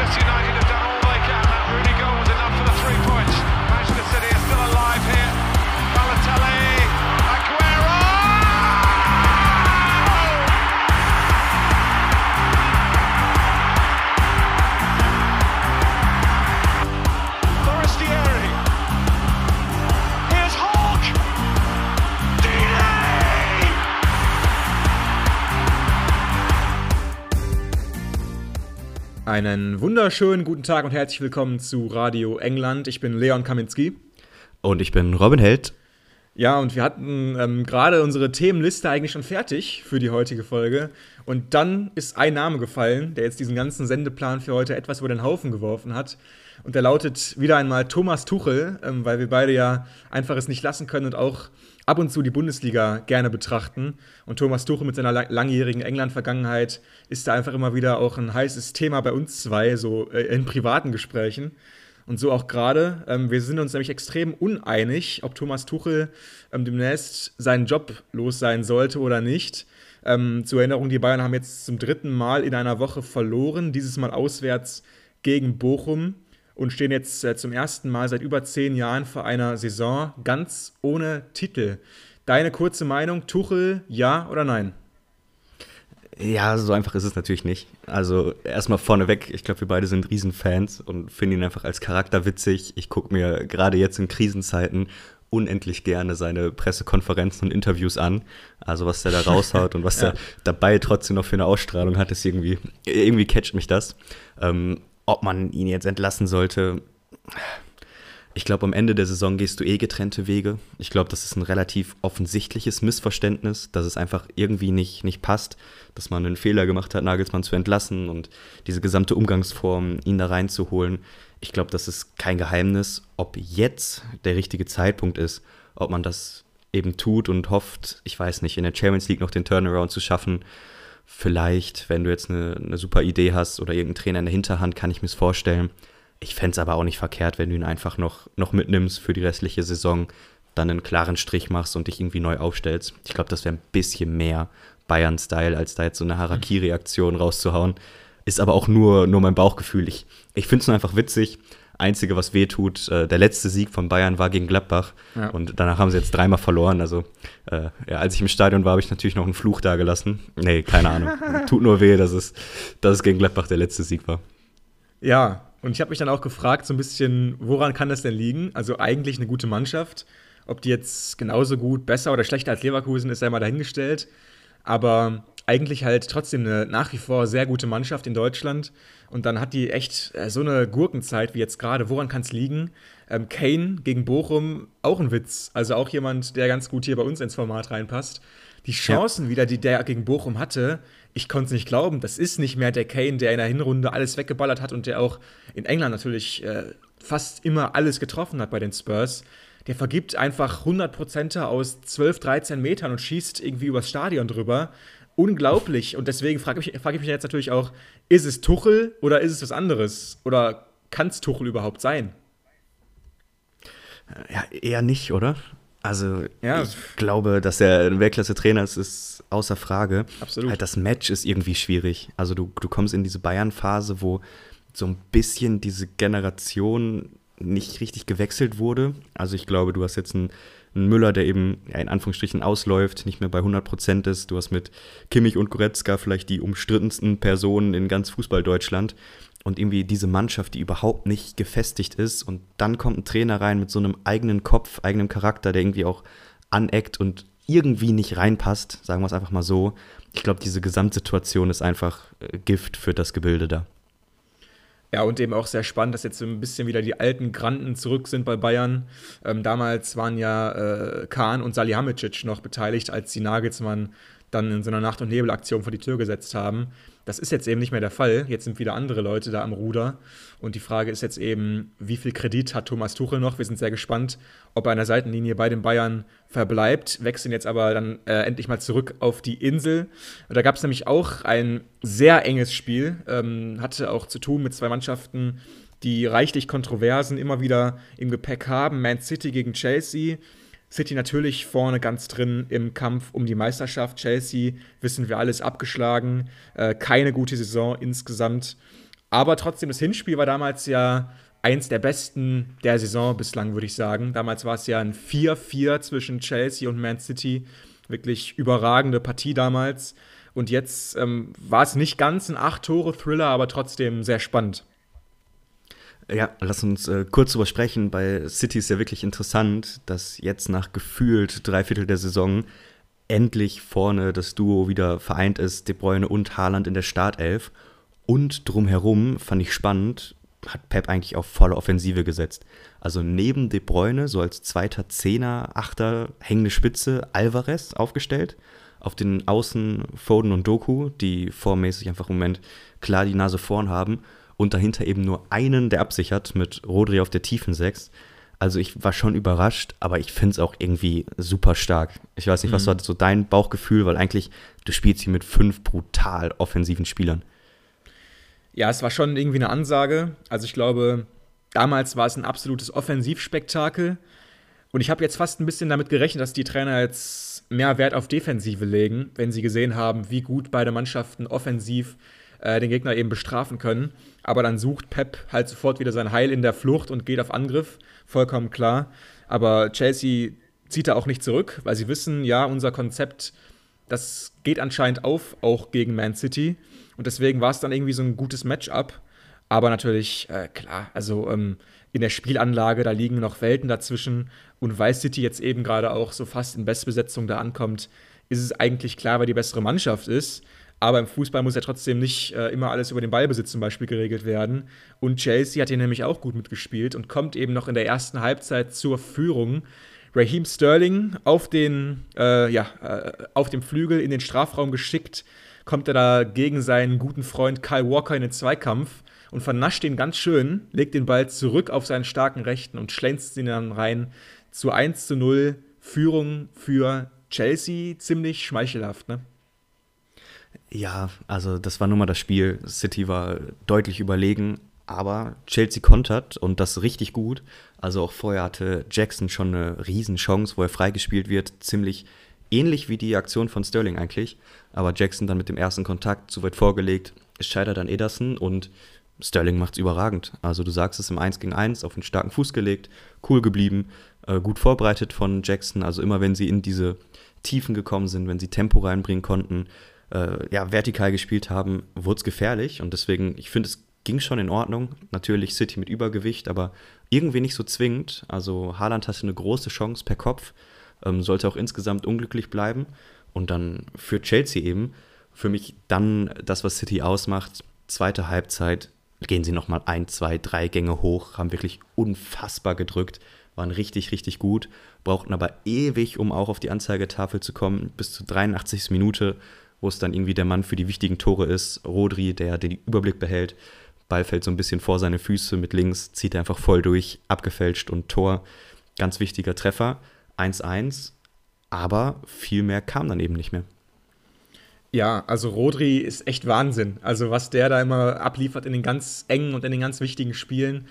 Manchester United Einen wunderschönen guten Tag und herzlich willkommen zu Radio England. Ich bin Leon Kaminski. Und ich bin Robin Held. Ja, und wir hatten ähm, gerade unsere Themenliste eigentlich schon fertig für die heutige Folge. Und dann ist ein Name gefallen, der jetzt diesen ganzen Sendeplan für heute etwas über den Haufen geworfen hat. Und der lautet wieder einmal Thomas Tuchel, ähm, weil wir beide ja einfach es nicht lassen können und auch ab und zu die Bundesliga gerne betrachten. Und Thomas Tuchel mit seiner lang- langjährigen England-Vergangenheit ist da einfach immer wieder auch ein heißes Thema bei uns zwei, so äh, in privaten Gesprächen. Und so auch gerade. Ähm, wir sind uns nämlich extrem uneinig, ob Thomas Tuchel ähm, demnächst seinen Job los sein sollte oder nicht. Ähm, zur Erinnerung, die Bayern haben jetzt zum dritten Mal in einer Woche verloren, dieses Mal auswärts gegen Bochum und stehen jetzt äh, zum ersten Mal seit über zehn Jahren vor einer Saison ganz ohne Titel. Deine kurze Meinung, Tuchel, ja oder nein? Ja, so einfach ist es natürlich nicht. Also erstmal vorneweg, ich glaube, wir beide sind Riesenfans und finden ihn einfach als Charakter witzig. Ich gucke mir gerade jetzt in Krisenzeiten unendlich gerne seine Pressekonferenzen und Interviews an. Also was der da raushaut und was Ja. er dabei trotzdem noch für eine Ausstrahlung hat, ist irgendwie, irgendwie catcht mich das. Ähm, ob man ihn jetzt entlassen sollte, ich glaube, am Ende der Saison gehst du eh getrennte Wege. Ich glaube, das ist ein relativ offensichtliches Missverständnis, dass es einfach irgendwie nicht, nicht passt, dass man einen Fehler gemacht hat, Nagelsmann zu entlassen und diese gesamte Umgangsform, ihn da reinzuholen. Ich glaube, das ist kein Geheimnis. Ob jetzt der richtige Zeitpunkt ist, ob man das eben tut und hofft, ich weiß nicht, in der Champions League noch den Turnaround zu schaffen. Vielleicht, wenn du jetzt eine, eine super Idee hast oder irgendeinen Trainer in der Hinterhand, kann ich mir es vorstellen. Ich fände es aber auch nicht verkehrt, wenn du ihn einfach noch, noch mitnimmst für die restliche Saison, dann einen klaren Strich machst und dich irgendwie neu aufstellst. Ich glaube, das wäre ein bisschen mehr Bayern-Style, als da jetzt so eine Harakiri-Aktion rauszuhauen. Ist aber auch nur, nur mein Bauchgefühl. Ich, ich finde es nur einfach witzig. Einzige, was weh tut, äh, der letzte Sieg von Bayern war gegen Gladbach. Ja. Und danach haben sie jetzt dreimal verloren. Also, äh, ja, als ich im Stadion war, habe ich natürlich noch einen Fluch da gelassen. Nee, keine Ahnung. Tut nur weh, dass es, dass es gegen Gladbach der letzte Sieg war. Ja, und ich habe mich dann auch gefragt, so ein bisschen, woran kann das denn liegen? Also eigentlich eine gute Mannschaft. Ob die jetzt genauso gut, besser oder schlechter als Leverkusen ist, sei mal dahingestellt. Aber eigentlich halt trotzdem eine nach wie vor sehr gute Mannschaft in Deutschland. Und dann hat die echt äh, so eine Gurkenzeit wie jetzt gerade. Woran kann es liegen? Ähm, Kane gegen Bochum, auch ein Witz. Also auch jemand, der ganz gut hier bei uns ins Format reinpasst. Die Chancen wieder, die der gegen Bochum hatte, ich konnte es nicht glauben. Das ist nicht mehr der Kane, der in der Hinrunde alles weggeballert hat und der auch in England natürlich äh, fast immer alles getroffen hat bei den Spurs. Der vergibt einfach 100% aus 12, 13 Metern und schießt irgendwie übers Stadion drüber. Unglaublich. Und deswegen frage ich, frag ich mich jetzt natürlich auch, ist es Tuchel oder ist es was anderes? Oder kann es Tuchel überhaupt sein? Ja, eher nicht, oder? Also, Ja. ich glaube, dass er ein Weltklasse-Trainer ist, ist außer Frage. Absolut. Halt das Match ist irgendwie schwierig. Also, du, du kommst in diese Bayern-Phase, wo so ein bisschen diese Generation nicht richtig gewechselt wurde. Also, ich glaube, du hast jetzt einen, einen Müller, der eben in Anführungsstrichen ausläuft, nicht mehr bei 100 Prozent ist. Du hast mit Kimmich und Goretzka vielleicht die umstrittensten Personen in ganz Fußball-Deutschland und irgendwie diese Mannschaft, die überhaupt nicht gefestigt ist und dann kommt ein Trainer rein mit so einem eigenen Kopf, eigenem Charakter, der irgendwie auch aneckt und irgendwie nicht reinpasst, sagen wir es einfach mal so. Ich glaube, diese Gesamtsituation ist einfach äh, Gift für das Gebilde da. Ja, und eben auch sehr spannend, dass jetzt so ein bisschen wieder die alten Granden zurück sind bei Bayern. Ähm, damals waren ja äh, Kahn und Salihamidzic noch beteiligt, als die Nagelsmann dann in so einer Nacht- und Nebelaktion vor die Tür gesetzt haben. Das ist jetzt eben nicht mehr der Fall. Jetzt sind wieder andere Leute da am Ruder. Und die Frage ist jetzt eben, wie viel Kredit hat Thomas Tuchel noch? Wir sind sehr gespannt, ob er an der Seitenlinie bei den Bayern verbleibt. Wechseln jetzt aber dann äh, endlich mal zurück auf die Insel. Da gab es nämlich auch ein sehr enges Spiel. Ähm, hatte auch zu tun mit zwei Mannschaften, die reichlich Kontroversen immer wieder im Gepäck haben. Man City gegen Chelsea. City natürlich vorne ganz drin im Kampf um die Meisterschaft. Chelsea, wissen wir alles, abgeschlagen. Äh, keine gute Saison insgesamt. Aber trotzdem, das Hinspiel war damals ja eins der besten der Saison bislang, würde ich sagen. Damals war es ja ein 4-4 zwischen Chelsea und Man City. Wirklich überragende Partie damals. Und jetzt ähm, war es nicht ganz ein Acht-Tore-Thriller, aber trotzdem sehr spannend. Ja, lass uns äh, kurz drüber sprechen. Bei City ist ja wirklich interessant, dass jetzt nach gefühlt drei Viertel der Saison endlich vorne das Duo wieder vereint ist, De Bruyne und Haaland in der Startelf. Und drumherum fand ich spannend, hat Pep eigentlich auf volle Offensive gesetzt. Also neben De Bruyne, so als zweiter Zehner, Achter, hängende Spitze, Alvarez aufgestellt. Auf den Außen Foden und Doku, die vormäßig einfach im Moment klar die Nase vorn haben. Und dahinter eben nur einen, der absichert, mit Rodri auf der tiefen Sechs. Also ich war schon überrascht, aber ich finde es auch irgendwie super stark. Ich weiß nicht, was mhm. war so dein Bauchgefühl, weil eigentlich du spielst hier mit fünf brutal offensiven Spielern. Ja, es war schon irgendwie eine Ansage. Also ich glaube, damals war es ein absolutes Offensivspektakel. Und ich habe jetzt fast ein bisschen damit gerechnet, dass die Trainer jetzt mehr Wert auf Defensive legen, wenn sie gesehen haben, wie gut beide Mannschaften offensiv äh, den Gegner eben bestrafen können. Aber dann sucht Pep halt sofort wieder sein Heil in der Flucht und geht auf Angriff. Vollkommen klar. Aber Chelsea zieht da auch nicht zurück, weil sie wissen, ja, unser Konzept, das geht anscheinend auf, auch gegen Man City. Und deswegen war es dann irgendwie so ein gutes Matchup. Aber natürlich, äh, klar, also ähm, in der Spielanlage, da liegen noch Welten dazwischen. Und weil City jetzt eben gerade auch so fast in Bestbesetzung da ankommt, ist es eigentlich klar, wer die bessere Mannschaft ist. Aber im Fußball muss ja trotzdem nicht äh, immer alles über den Ballbesitz zum Beispiel geregelt werden. Und Chelsea hat hier nämlich auch gut mitgespielt und kommt eben noch in der ersten Halbzeit zur Führung. Raheem Sterling auf, den, äh, ja, äh, auf dem Flügel in den Strafraum geschickt kommt er da gegen seinen guten Freund Kyle Walker in den Zweikampf und vernascht ihn ganz schön, legt den Ball zurück auf seinen starken Rechten und schlänzt ihn dann rein zu 1 zu 0 Führung für Chelsea. Ziemlich schmeichelhaft, ne? Ja, also das war nun mal das Spiel. City war deutlich überlegen, aber Chelsea kontert und das richtig gut. Also auch vorher hatte Jackson schon eine Riesenchance, wo er freigespielt wird, ziemlich ähnlich wie die Aktion von Sterling eigentlich. Aber Jackson dann mit dem ersten Kontakt zu weit vorgelegt. Es scheitert an Ederson und Sterling macht es überragend. Also du sagst es im 1 gegen 1 auf einen starken Fuß gelegt, cool geblieben, äh, gut vorbereitet von Jackson. Also immer wenn sie in diese Tiefen gekommen sind, wenn sie Tempo reinbringen konnten, äh, ja, vertikal gespielt haben, wurde es gefährlich. Und deswegen, ich finde, es ging schon in Ordnung. Natürlich City mit Übergewicht, aber irgendwie nicht so zwingend. Also Haaland hatte eine große Chance per Kopf, ähm, sollte auch insgesamt unglücklich bleiben. Und dann für Chelsea eben, für mich dann das, was City ausmacht, zweite Halbzeit, gehen sie nochmal ein, zwei, drei Gänge hoch, haben wirklich unfassbar gedrückt, waren richtig, richtig gut, brauchten aber ewig, um auch auf die Anzeigetafel zu kommen, bis zur 83. Minute, wo es dann irgendwie der Mann für die wichtigen Tore ist, Rodri, der den Überblick behält, Ball fällt so ein bisschen vor seine Füße, mit links zieht er einfach voll durch, abgefälscht und Tor, ganz wichtiger Treffer, 1-1, aber viel mehr kam dann eben nicht mehr. Ja, also Rodri ist echt Wahnsinn. Also was der da immer abliefert in den ganz engen und in den ganz wichtigen Spielen.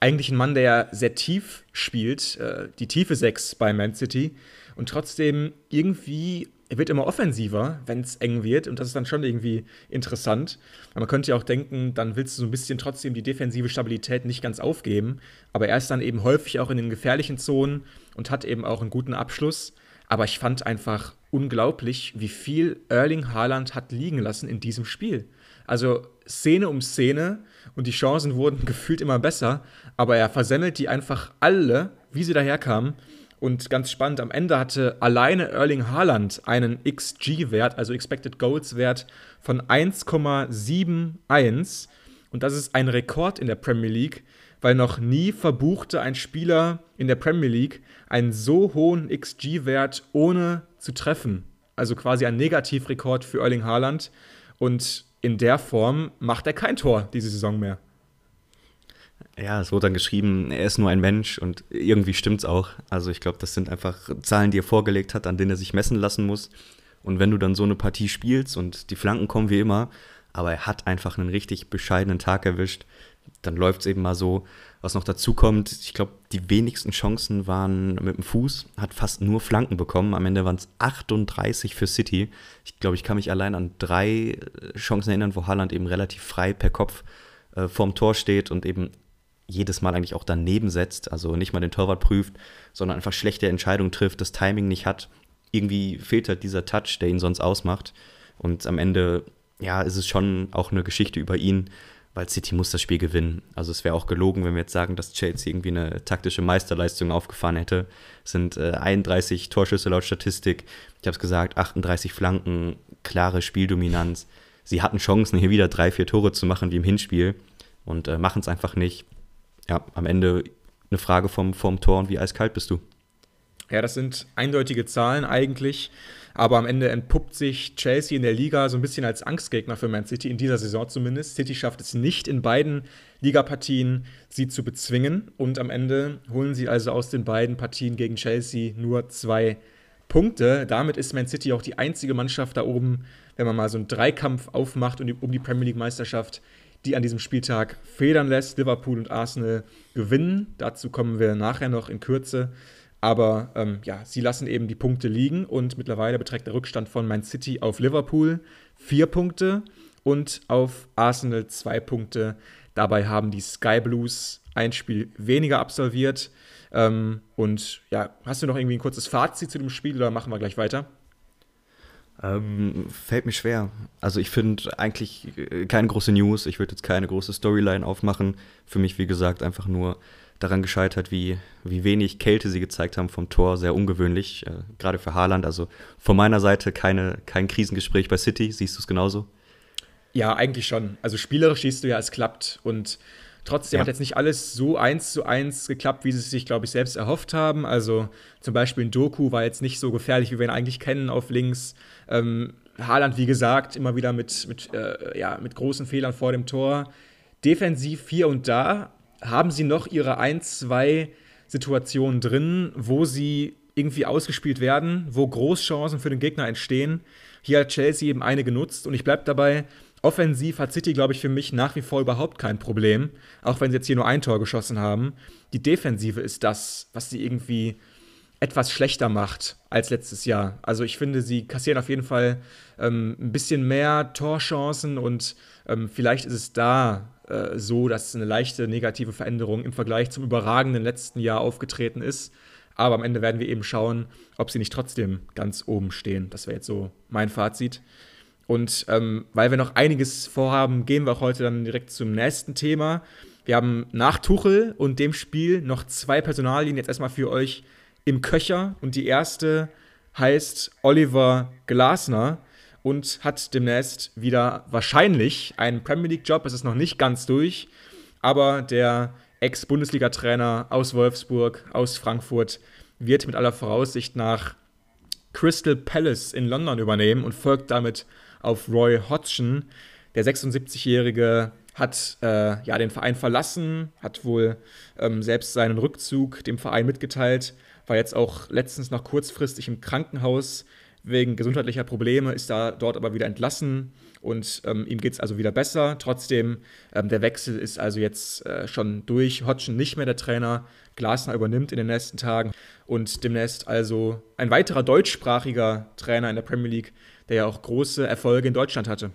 Eigentlich ein Mann, der sehr tief spielt, äh, die tiefe Sechs bei Man City. Und trotzdem irgendwie, er wird immer offensiver, wenn es eng wird. Und das ist dann schon irgendwie interessant. Aber man könnte ja auch denken, dann willst du so ein bisschen trotzdem die defensive Stabilität nicht ganz aufgeben. Aber er ist dann eben häufig auch in den gefährlichen Zonen und hat eben auch einen guten Abschluss. Aber ich fand einfach unglaublich, wie viel Erling Haaland hat liegen lassen in diesem Spiel. Also Szene um Szene und die Chancen wurden gefühlt immer besser, aber er versemmelt die einfach alle, wie sie daherkamen. Und ganz spannend, am Ende hatte alleine Erling Haaland einen XG-Wert, also Expected Goals-Wert von 1,71. Und das ist ein Rekord in der Premier League weil noch nie verbuchte ein Spieler in der Premier League einen so hohen XG-Wert ohne zu treffen. Also quasi ein Negativrekord für Erling Haaland. Und in der Form macht er kein Tor diese Saison mehr. Ja, es wurde dann geschrieben, er ist nur ein Mensch und irgendwie stimmt's auch. Also ich glaube, das sind einfach Zahlen, die er vorgelegt hat, an denen er sich messen lassen muss. Und wenn du dann so eine Partie spielst und die Flanken kommen wie immer, aber er hat einfach einen richtig bescheidenen Tag erwischt dann läuft es eben mal so. Was noch dazu kommt, ich glaube, die wenigsten Chancen waren mit dem Fuß, hat fast nur Flanken bekommen. Am Ende waren es 38 für City. Ich glaube, ich kann mich allein an drei Chancen erinnern, wo Haaland eben relativ frei per Kopf äh, vorm Tor steht und eben jedes Mal eigentlich auch daneben setzt, also nicht mal den Torwart prüft, sondern einfach schlechte Entscheidungen trifft, das Timing nicht hat. Irgendwie fehlt halt dieser Touch, der ihn sonst ausmacht. Und am Ende, ja, ist es schon auch eine Geschichte über ihn, weil City muss das Spiel gewinnen. Also es wäre auch gelogen, wenn wir jetzt sagen, dass Chelsea irgendwie eine taktische Meisterleistung aufgefahren hätte. Es sind äh, 31 Torschüsse laut Statistik. Ich habe es gesagt, 38 Flanken, klare Spieldominanz. Sie hatten Chancen, hier wieder drei, vier Tore zu machen wie im Hinspiel und äh, machen es einfach nicht. Ja, am Ende eine Frage vom, vom Tor und wie eiskalt bist du? Ja, das sind eindeutige Zahlen eigentlich. Aber am Ende entpuppt sich Chelsea in der Liga so ein bisschen als Angstgegner für Man City, in dieser Saison zumindest. City schafft es nicht in beiden Ligapartien, sie zu bezwingen. Und am Ende holen sie also aus den beiden Partien gegen Chelsea nur zwei Punkte. Damit ist Man City auch die einzige Mannschaft da oben, wenn man mal so einen Dreikampf aufmacht um die Premier League-Meisterschaft, die an diesem Spieltag federn lässt. Liverpool und Arsenal gewinnen. Dazu kommen wir nachher noch in Kürze. Aber ähm, ja, sie lassen eben die Punkte liegen und mittlerweile beträgt der Rückstand von Man City auf Liverpool vier Punkte und auf Arsenal zwei Punkte. Dabei haben die Sky Blues ein Spiel weniger absolviert. Ähm, und ja, hast du noch irgendwie ein kurzes Fazit zu dem Spiel oder machen wir gleich weiter? Ähm, fällt mir schwer. Also ich finde eigentlich äh, keine große News. Ich würde jetzt keine große Storyline aufmachen. Für mich, wie gesagt, einfach nur daran gescheitert, wie, wie wenig Kälte sie gezeigt haben vom Tor. Sehr ungewöhnlich, äh, gerade für Haaland. Also von meiner Seite keine, kein Krisengespräch bei City. Siehst du es genauso? Ja, eigentlich schon. Also spielerisch siehst du ja, es klappt. Und trotzdem ja. hat jetzt nicht alles so eins zu eins geklappt, wie sie es sich, glaube ich, selbst erhofft haben. Also zum Beispiel ein Doku war jetzt nicht so gefährlich, wie wir ihn eigentlich kennen auf links. Ähm, Haaland, wie gesagt, immer wieder mit, mit, äh, ja, mit großen Fehlern vor dem Tor. Defensiv hier und da, haben sie noch ihre ein, zwei Situationen drin, wo sie irgendwie ausgespielt werden, wo Großchancen für den Gegner entstehen. Hier hat Chelsea eben eine genutzt und ich bleibe dabei, offensiv hat City, glaube ich, für mich nach wie vor überhaupt kein Problem, auch wenn sie jetzt hier nur ein Tor geschossen haben. Die Defensive ist das, was sie irgendwie etwas schlechter macht als letztes Jahr. Also ich finde, sie kassieren auf jeden Fall ähm, ein bisschen mehr Torchancen und ähm, vielleicht ist es da äh, so, dass eine leichte negative Veränderung im Vergleich zum überragenden letzten Jahr aufgetreten ist. Aber am Ende werden wir eben schauen, ob sie nicht trotzdem ganz oben stehen. Das wäre jetzt so mein Fazit. Und ähm, weil wir noch einiges vorhaben, gehen wir auch heute dann direkt zum nächsten Thema. Wir haben nach Tuchel und dem Spiel noch zwei Personalien jetzt erstmal für euch im Köcher. Und die erste heißt Oliver Glasner und hat demnächst wieder wahrscheinlich einen Premier League-Job. Es ist noch nicht ganz durch, aber der Ex-Bundesliga-Trainer aus Wolfsburg, aus Frankfurt, wird mit aller Voraussicht nach Crystal Palace in London übernehmen und folgt damit auf Roy Hodgson. Der 76-Jährige hat äh, ja, den Verein verlassen, hat wohl ähm, selbst seinen Rückzug dem Verein mitgeteilt, war jetzt auch letztens noch kurzfristig im Krankenhaus wegen gesundheitlicher Probleme, ist da dort aber wieder entlassen und ähm, ihm geht es also wieder besser. Trotzdem, ähm, der Wechsel ist also jetzt äh, schon durch. Hodgson nicht mehr der Trainer, Glasner übernimmt in den nächsten Tagen und demnächst also ein weiterer deutschsprachiger Trainer in der Premier League, der ja auch große Erfolge in Deutschland hatte.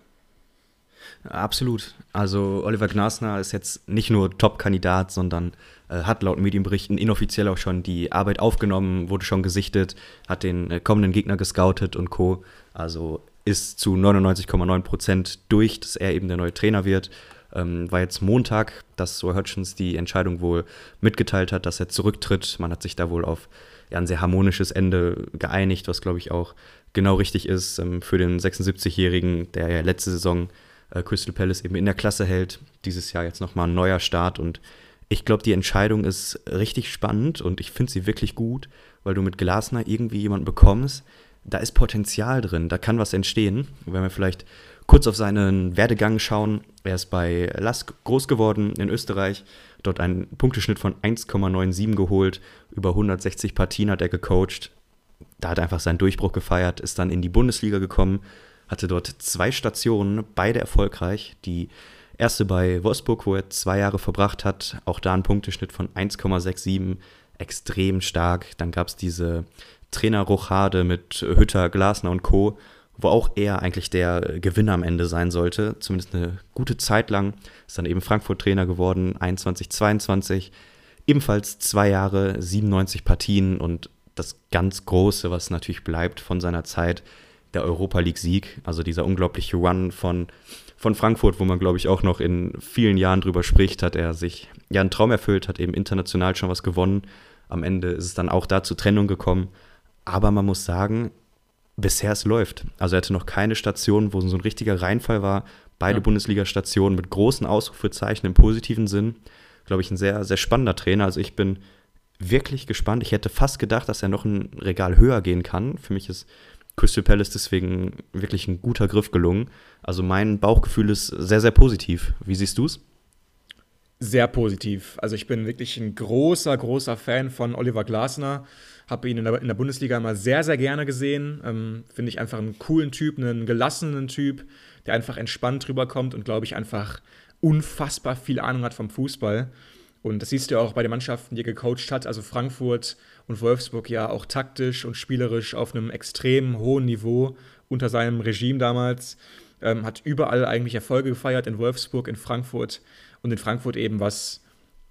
Absolut. Also Oliver Glasner ist jetzt nicht nur Top-Kandidat, sondern hat laut Medienberichten inoffiziell auch schon die Arbeit aufgenommen, wurde schon gesichtet, hat den äh, kommenden Gegner gescoutet und Co. Also ist zu 99,9 Prozent durch, dass er eben der neue Trainer wird. Ähm, war jetzt Montag, dass Roy Hodgins die Entscheidung wohl mitgeteilt hat, dass er zurücktritt. Man hat sich da wohl auf ja, ein sehr harmonisches Ende geeinigt, was glaube ich auch genau richtig ist ähm, für den 76-Jährigen, der ja letzte Saison äh, Crystal Palace eben in der Klasse hält. Dieses Jahr jetzt nochmal ein neuer Start und ich glaube, die Entscheidung ist richtig spannend und ich finde sie wirklich gut, weil du mit Glasner irgendwie jemanden bekommst, da ist Potenzial drin, da kann was entstehen. wenn wir vielleicht kurz auf seinen Werdegang schauen, er ist bei Lask groß geworden in Österreich, dort einen Punkteschnitt von 1,97 geholt, über 160 Partien hat er gecoacht, da hat er einfach seinen Durchbruch gefeiert, ist dann in die Bundesliga gekommen, hatte dort zwei Stationen, beide erfolgreich. Die erste bei Wolfsburg, wo er zwei Jahre verbracht hat, auch da ein Punkteschnitt von 1,67, extrem stark. Dann gab es diese Trainerruchade mit Hütter, Glasner und Co., wo auch er eigentlich der Gewinner am Ende sein sollte. Zumindest eine gute Zeit lang. Ist dann eben Frankfurt-Trainer geworden, 21, 22. Ebenfalls zwei Jahre, 97 Partien und das ganz Große, was natürlich bleibt von seiner Zeit, der Europa League-Sieg. Also dieser unglaubliche Run von, von Frankfurt, wo man, glaube ich, auch noch in vielen Jahren drüber spricht, hat er sich ja einen Traum erfüllt, hat eben international schon was gewonnen. Am Ende ist es dann auch da zur Trennung gekommen. Aber man muss sagen, bisher es läuft. Also er hatte noch keine Station, wo so ein richtiger Reinfall war. Beide ja. Bundesliga-Stationen mit großen Ausrufezeichen im positiven Sinn. Glaube ich, ein sehr, sehr spannender Trainer. Also ich bin wirklich gespannt. Ich hätte fast gedacht, dass er noch ein Regal höher gehen kann. Für mich ist Crystal Palace deswegen wirklich ein guter Griff gelungen. Also mein Bauchgefühl ist sehr, sehr positiv. Wie siehst du es? Sehr positiv. Also ich bin wirklich ein großer, großer Fan von Oliver Glasner. Habe ihn in der, in der, Bundesliga immer sehr, sehr gerne gesehen. Ähm, Finde ich einfach einen coolen Typ, einen gelassenen Typ, der einfach entspannt rüberkommt und, glaube ich, einfach unfassbar viel Ahnung hat vom Fußball. Und das siehst du auch bei den Mannschaften, die er gecoacht hat. Also Frankfurt und Wolfsburg ja auch taktisch und spielerisch auf einem extrem hohen Niveau unter seinem Regime damals. Ähm, hat überall eigentlich Erfolge gefeiert, in Wolfsburg, in Frankfurt und in Frankfurt eben was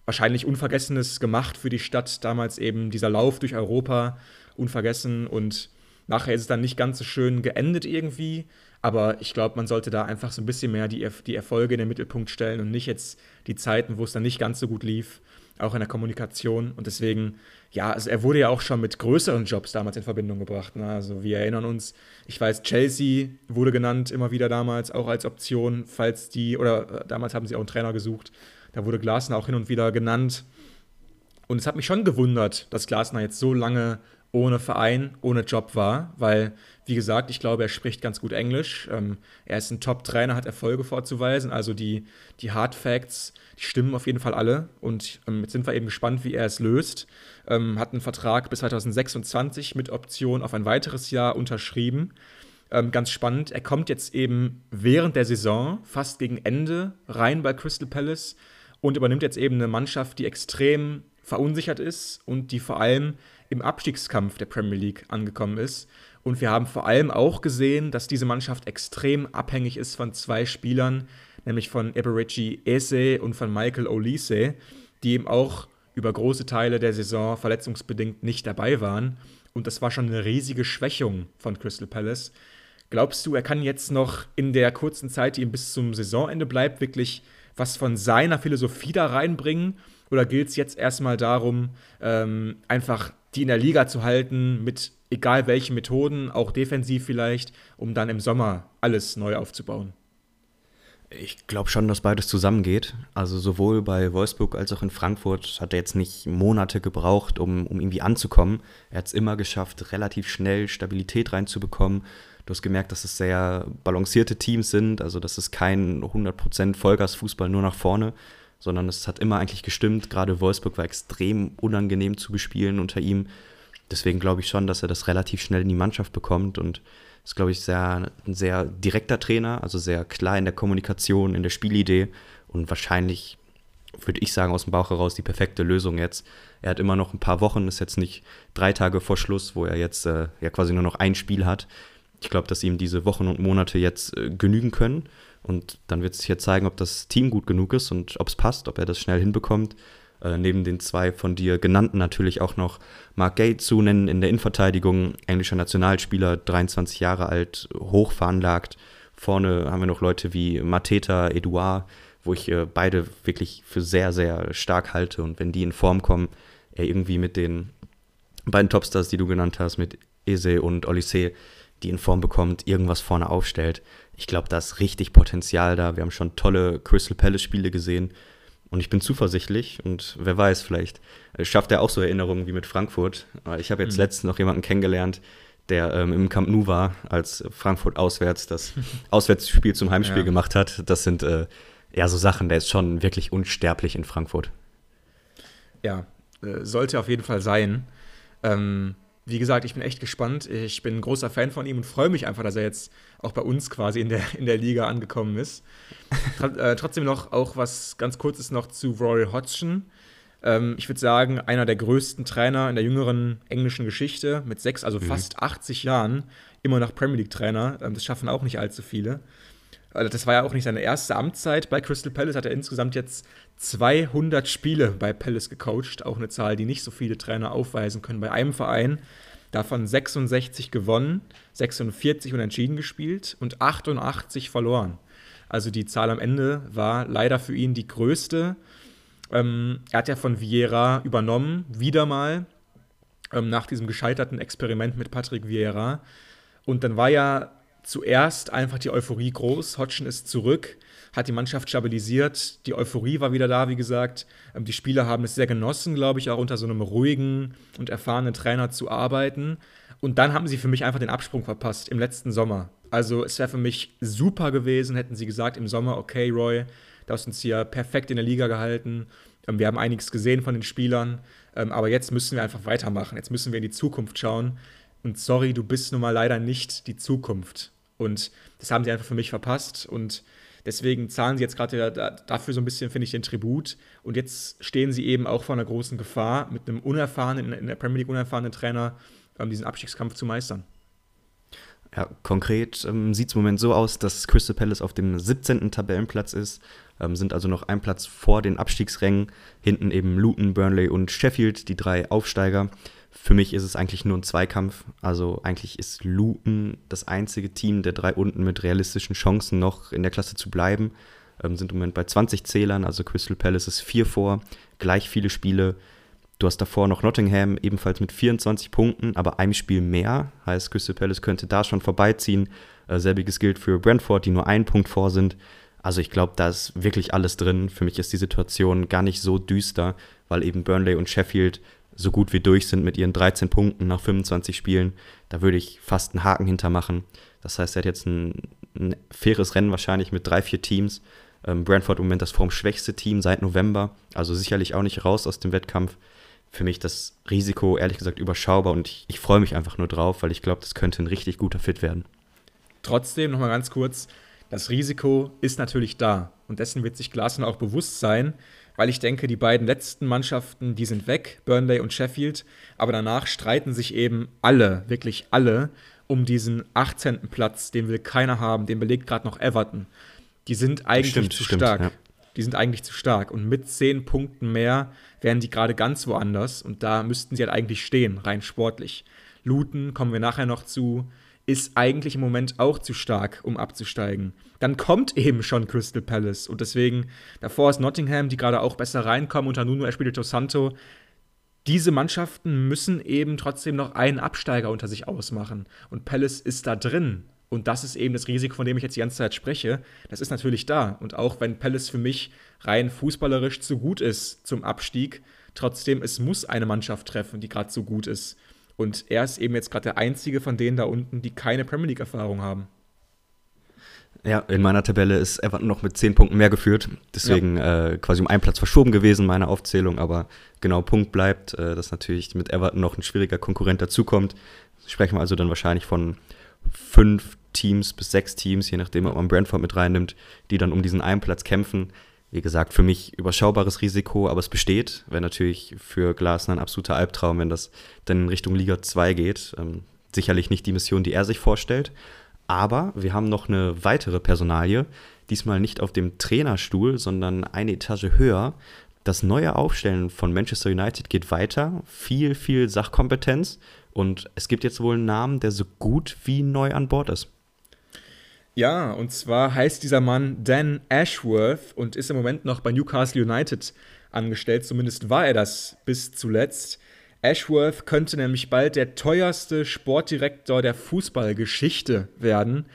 wahrscheinlich Unvergessenes gemacht für die Stadt. Damals eben dieser Lauf durch Europa, unvergessen. Und nachher ist es dann nicht ganz so schön geendet irgendwie. Aber ich glaube, man sollte da einfach so ein bisschen mehr die, die Erfolge in den Mittelpunkt stellen und nicht jetzt die Zeiten, wo es dann nicht ganz so gut lief, auch in der Kommunikation. Und deswegen, ja, also er wurde ja auch schon mit größeren Jobs damals in Verbindung gebracht. Ne? Also wir erinnern uns, ich weiß, Chelsea wurde genannt immer wieder damals, auch als Option, falls die, oder äh, damals haben sie auch einen Trainer gesucht. Da wurde Glasner auch hin und wieder genannt. Und es hat mich schon gewundert, dass Glasner jetzt so lange ohne Verein, ohne Job war, weil, wie gesagt, ich glaube, er spricht ganz gut Englisch. Ähm, er ist ein Top-Trainer, hat Erfolge vorzuweisen. Also die, die Hard Facts, die stimmen auf jeden Fall alle. Und ähm, jetzt sind wir eben gespannt, wie er es löst. Ähm, hat einen Vertrag bis 2026 mit Option auf ein weiteres Jahr unterschrieben. Ähm, ganz spannend, er kommt jetzt eben während der Saison, fast gegen Ende, rein bei Crystal Palace und übernimmt jetzt eben eine Mannschaft, die extrem verunsichert ist und die vor allem im Abstiegskampf der Premier League angekommen ist. Und wir haben vor allem auch gesehen, dass diese Mannschaft extrem abhängig ist von zwei Spielern, nämlich von Eberici Eze und von Michael Olise, die eben auch über große Teile der Saison verletzungsbedingt nicht dabei waren. Und das war schon eine riesige Schwächung von Crystal Palace. Glaubst du, er kann jetzt noch in der kurzen Zeit, die ihm bis zum Saisonende bleibt, wirklich was von seiner Philosophie da reinbringen? Oder gilt es jetzt erstmal darum, ähm, einfach die in der Liga zu halten, mit egal welchen Methoden, auch defensiv vielleicht, um dann im Sommer alles neu aufzubauen? Ich glaube schon, dass beides zusammengeht. Also sowohl bei Wolfsburg als auch in Frankfurt hat er jetzt nicht Monate gebraucht, um, um irgendwie anzukommen. Er hat es immer geschafft, relativ schnell Stabilität reinzubekommen. Du hast gemerkt, dass es sehr balancierte Teams sind, also dass es kein 100% Vollgasfußball nur nach vorne, sondern es hat immer eigentlich gestimmt. Gerade Wolfsburg war extrem unangenehm zu bespielen unter ihm. Deswegen glaube ich schon, dass er das relativ schnell in die Mannschaft bekommt und ist, glaube ich, sehr, ein sehr direkter Trainer, also sehr klar in der Kommunikation, in der Spielidee und wahrscheinlich, würde ich sagen, aus dem Bauch heraus die perfekte Lösung jetzt. Er hat immer noch ein paar Wochen, ist jetzt nicht drei Tage vor Schluss, wo er jetzt äh, ja quasi nur noch ein Spiel hat. Ich glaube, dass ihm diese Wochen und Monate jetzt äh, genügen können und dann wird sich hier zeigen, ob das Team gut genug ist und ob es passt, ob er das schnell hinbekommt. Äh, neben den zwei von dir genannten natürlich auch noch Mark Gay zu nennen in der Innenverteidigung, englischer Nationalspieler, 23 Jahre alt, hoch veranlagt. Vorne haben wir noch Leute wie Mateta, Eduard, wo ich äh, beide wirklich für sehr, sehr stark halte. Und wenn die in Form kommen, er irgendwie mit den beiden Topstars, die du genannt hast, mit Eze und Olyssee, die in Form bekommt, irgendwas vorne aufstellt. Ich glaube, da ist richtig Potenzial da. Wir haben schon tolle Crystal Palace-Spiele gesehen. Und ich bin zuversichtlich und wer weiß, vielleicht äh, schafft er auch so Erinnerungen wie mit Frankfurt. Ich habe jetzt mhm. letztens noch jemanden kennengelernt, der ähm, im Camp Nou war, als Frankfurt auswärts das Auswärtsspiel zum Heimspiel ja. gemacht hat. Das sind äh, ja so Sachen, der ist schon wirklich unsterblich in Frankfurt. Ja, äh, sollte auf jeden Fall sein. Ähm, wie gesagt, ich bin echt gespannt. Ich bin ein großer Fan von ihm und freue mich einfach, dass er jetzt auch bei uns quasi in der, in der Liga angekommen ist. Tr äh, trotzdem noch auch was ganz Kurzes noch zu Rory Hodgson. Ähm, ich würde sagen, einer der größten Trainer in der jüngeren englischen Geschichte mit sechs, also mhm. fast 80 Jahren, immer noch Premier League-Trainer. Ähm, das schaffen auch nicht allzu viele. Also das war ja auch nicht seine erste Amtszeit bei Crystal Palace, hat er insgesamt jetzt 200 Spiele bei Palace gecoacht, auch eine Zahl, die nicht so viele Trainer aufweisen können bei einem Verein. Davon 66 gewonnen, 46 unentschieden gespielt und 88 verloren. Also die Zahl am Ende war leider für ihn die größte. Ähm, er hat ja von Vieira übernommen, wieder mal, ähm, nach diesem gescheiterten Experiment mit Patrick Vieira. Und dann war ja zuerst einfach die Euphorie groß. Hodgson ist zurück, hat die Mannschaft stabilisiert. Die Euphorie war wieder da, wie gesagt. Ähm, die Spieler haben es sehr genossen, glaube ich, auch unter so einem ruhigen und erfahrenen Trainer zu arbeiten. Und dann haben sie für mich einfach den Absprung verpasst im letzten Sommer. Also es wäre für mich super gewesen, hätten sie gesagt im Sommer, okay, Roy, du hast uns hier perfekt in der Liga gehalten. Ähm, wir haben einiges gesehen von den Spielern, ähm, aber jetzt müssen wir einfach weitermachen. Jetzt müssen wir in die Zukunft schauen. Und sorry, du bist nun mal leider nicht die Zukunft. Und das haben sie einfach für mich verpasst. Und deswegen zahlen sie jetzt gerade dafür so ein bisschen, finde ich, den Tribut. Und jetzt stehen sie eben auch vor einer großen Gefahr, mit einem unerfahrenen, in der Premier League unerfahrenen Trainer ähm, diesen Abstiegskampf zu meistern. Ja, konkret ähm, sieht es im Moment so aus, dass Crystal Palace auf dem 17. Tabellenplatz ist, ähm, sind also noch ein Platz vor den Abstiegsrängen. Hinten eben Luton, Burnley und Sheffield, die drei Aufsteiger. Für mich ist es eigentlich nur ein Zweikampf. Also eigentlich ist Luton das einzige Team der drei unten mit realistischen Chancen noch in der Klasse zu bleiben. Ähm, sind im Moment bei 20 Zählern, also Crystal Palace ist vier vor, gleich viele Spiele. Du hast davor noch Nottingham, ebenfalls mit 24 Punkten, aber einem Spiel mehr. Heißt, Crystal Palace könnte da schon vorbeiziehen. Äh, selbiges gilt für Brentford, die nur einen Punkt vor sind. Also ich glaube, da ist wirklich alles drin. Für mich ist die Situation gar nicht so düster, weil eben Burnley und Sheffield so gut wie durch sind mit ihren 13 Punkten nach 25 Spielen. Da würde ich fast einen Haken hintermachen. Das heißt, er hat jetzt ein, ein faires Rennen wahrscheinlich mit drei, vier Teams. Ähm, Brentford im Moment das formschwächste Team seit November, also sicherlich auch nicht raus aus dem Wettkampf. Für mich das Risiko ehrlich gesagt überschaubar und ich, ich freue mich einfach nur drauf, weil ich glaube, das könnte ein richtig guter Fit werden. Trotzdem nochmal ganz kurz, das Risiko ist natürlich da und dessen wird sich Glasner auch bewusst sein, weil ich denke, die beiden letzten Mannschaften, die sind weg, Burnley und Sheffield, aber danach streiten sich eben alle, wirklich alle, um diesen 18. Platz, den will keiner haben, den belegt gerade noch Everton. Die sind eigentlich stimmt, zu stimmt, stark. Ja. Die sind eigentlich zu stark. Und mit zehn Punkten mehr wären die gerade ganz woanders. Und da müssten sie halt eigentlich stehen, rein sportlich. Luton, kommen wir nachher noch zu, ist eigentlich im Moment auch zu stark, um abzusteigen. Dann kommt eben schon Crystal Palace und deswegen, davor ist Nottingham, die gerade auch besser reinkommen unter Nuno Espirito Santo. Diese Mannschaften müssen eben trotzdem noch einen Absteiger unter sich ausmachen und Palace ist da drin. Und das ist eben das Risiko, von dem ich jetzt die ganze Zeit spreche. Das ist natürlich da. Und auch wenn Palace für mich rein fußballerisch zu gut ist zum Abstieg, trotzdem, es muss eine Mannschaft treffen, die gerade so gut ist. Und er ist eben jetzt gerade der einzige von denen da unten, die keine Premier League-Erfahrung haben. Ja, in meiner Tabelle ist Everton noch mit zehn Punkten mehr geführt. Deswegen ja. äh, quasi um einen Platz verschoben gewesen, meine Aufzählung. Aber genau, Punkt bleibt, äh, dass natürlich mit Everton noch ein schwieriger Konkurrent dazukommt. Sprechen wir also dann wahrscheinlich von fünf Teams bis sechs Teams, je nachdem, ob man Brentford mit reinnimmt, die dann um diesen einen Platz kämpfen. Wie gesagt, für mich überschaubares Risiko, aber es besteht. Wäre natürlich für Glasner ein absoluter Albtraum, wenn das dann in Richtung Liga 2 geht. Ähm, sicherlich nicht die Mission, die er sich vorstellt. Aber wir haben noch eine weitere Personalie, diesmal nicht auf dem Trainerstuhl, sondern eine Etage höher. Das neue Aufstellen von Manchester United geht weiter. Viel, viel Sachkompetenz. Und es gibt jetzt wohl einen Namen, der so gut wie neu an Bord ist. Ja, und zwar heißt dieser Mann Dan Ashworth und ist im Moment noch bei Newcastle United angestellt. Zumindest war er das bis zuletzt. Ashworth könnte nämlich bald der teuerste Sportdirektor der Fußballgeschichte werden.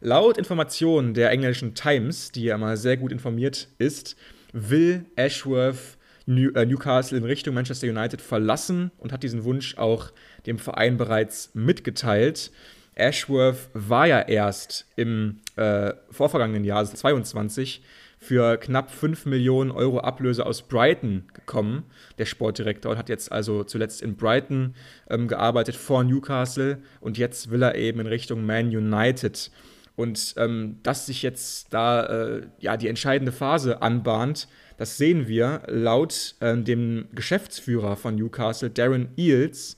Laut Informationen der englischen Times, die ja mal sehr gut informiert ist, will Ashworth äh, Newcastle in Richtung Manchester United verlassen und hat diesen Wunsch auch dem Verein bereits mitgeteilt. Ashworth war ja erst im äh, vorvergangenen Jahr, also 22, für knapp 5 Millionen Euro Ablöse aus Brighton gekommen, der Sportdirektor, und hat jetzt also zuletzt in Brighton ähm, gearbeitet vor Newcastle und jetzt will er eben in Richtung Man United. Und ähm, dass sich jetzt da äh, ja die entscheidende Phase anbahnt, das sehen wir laut äh, dem Geschäftsführer von Newcastle, Darren Eels,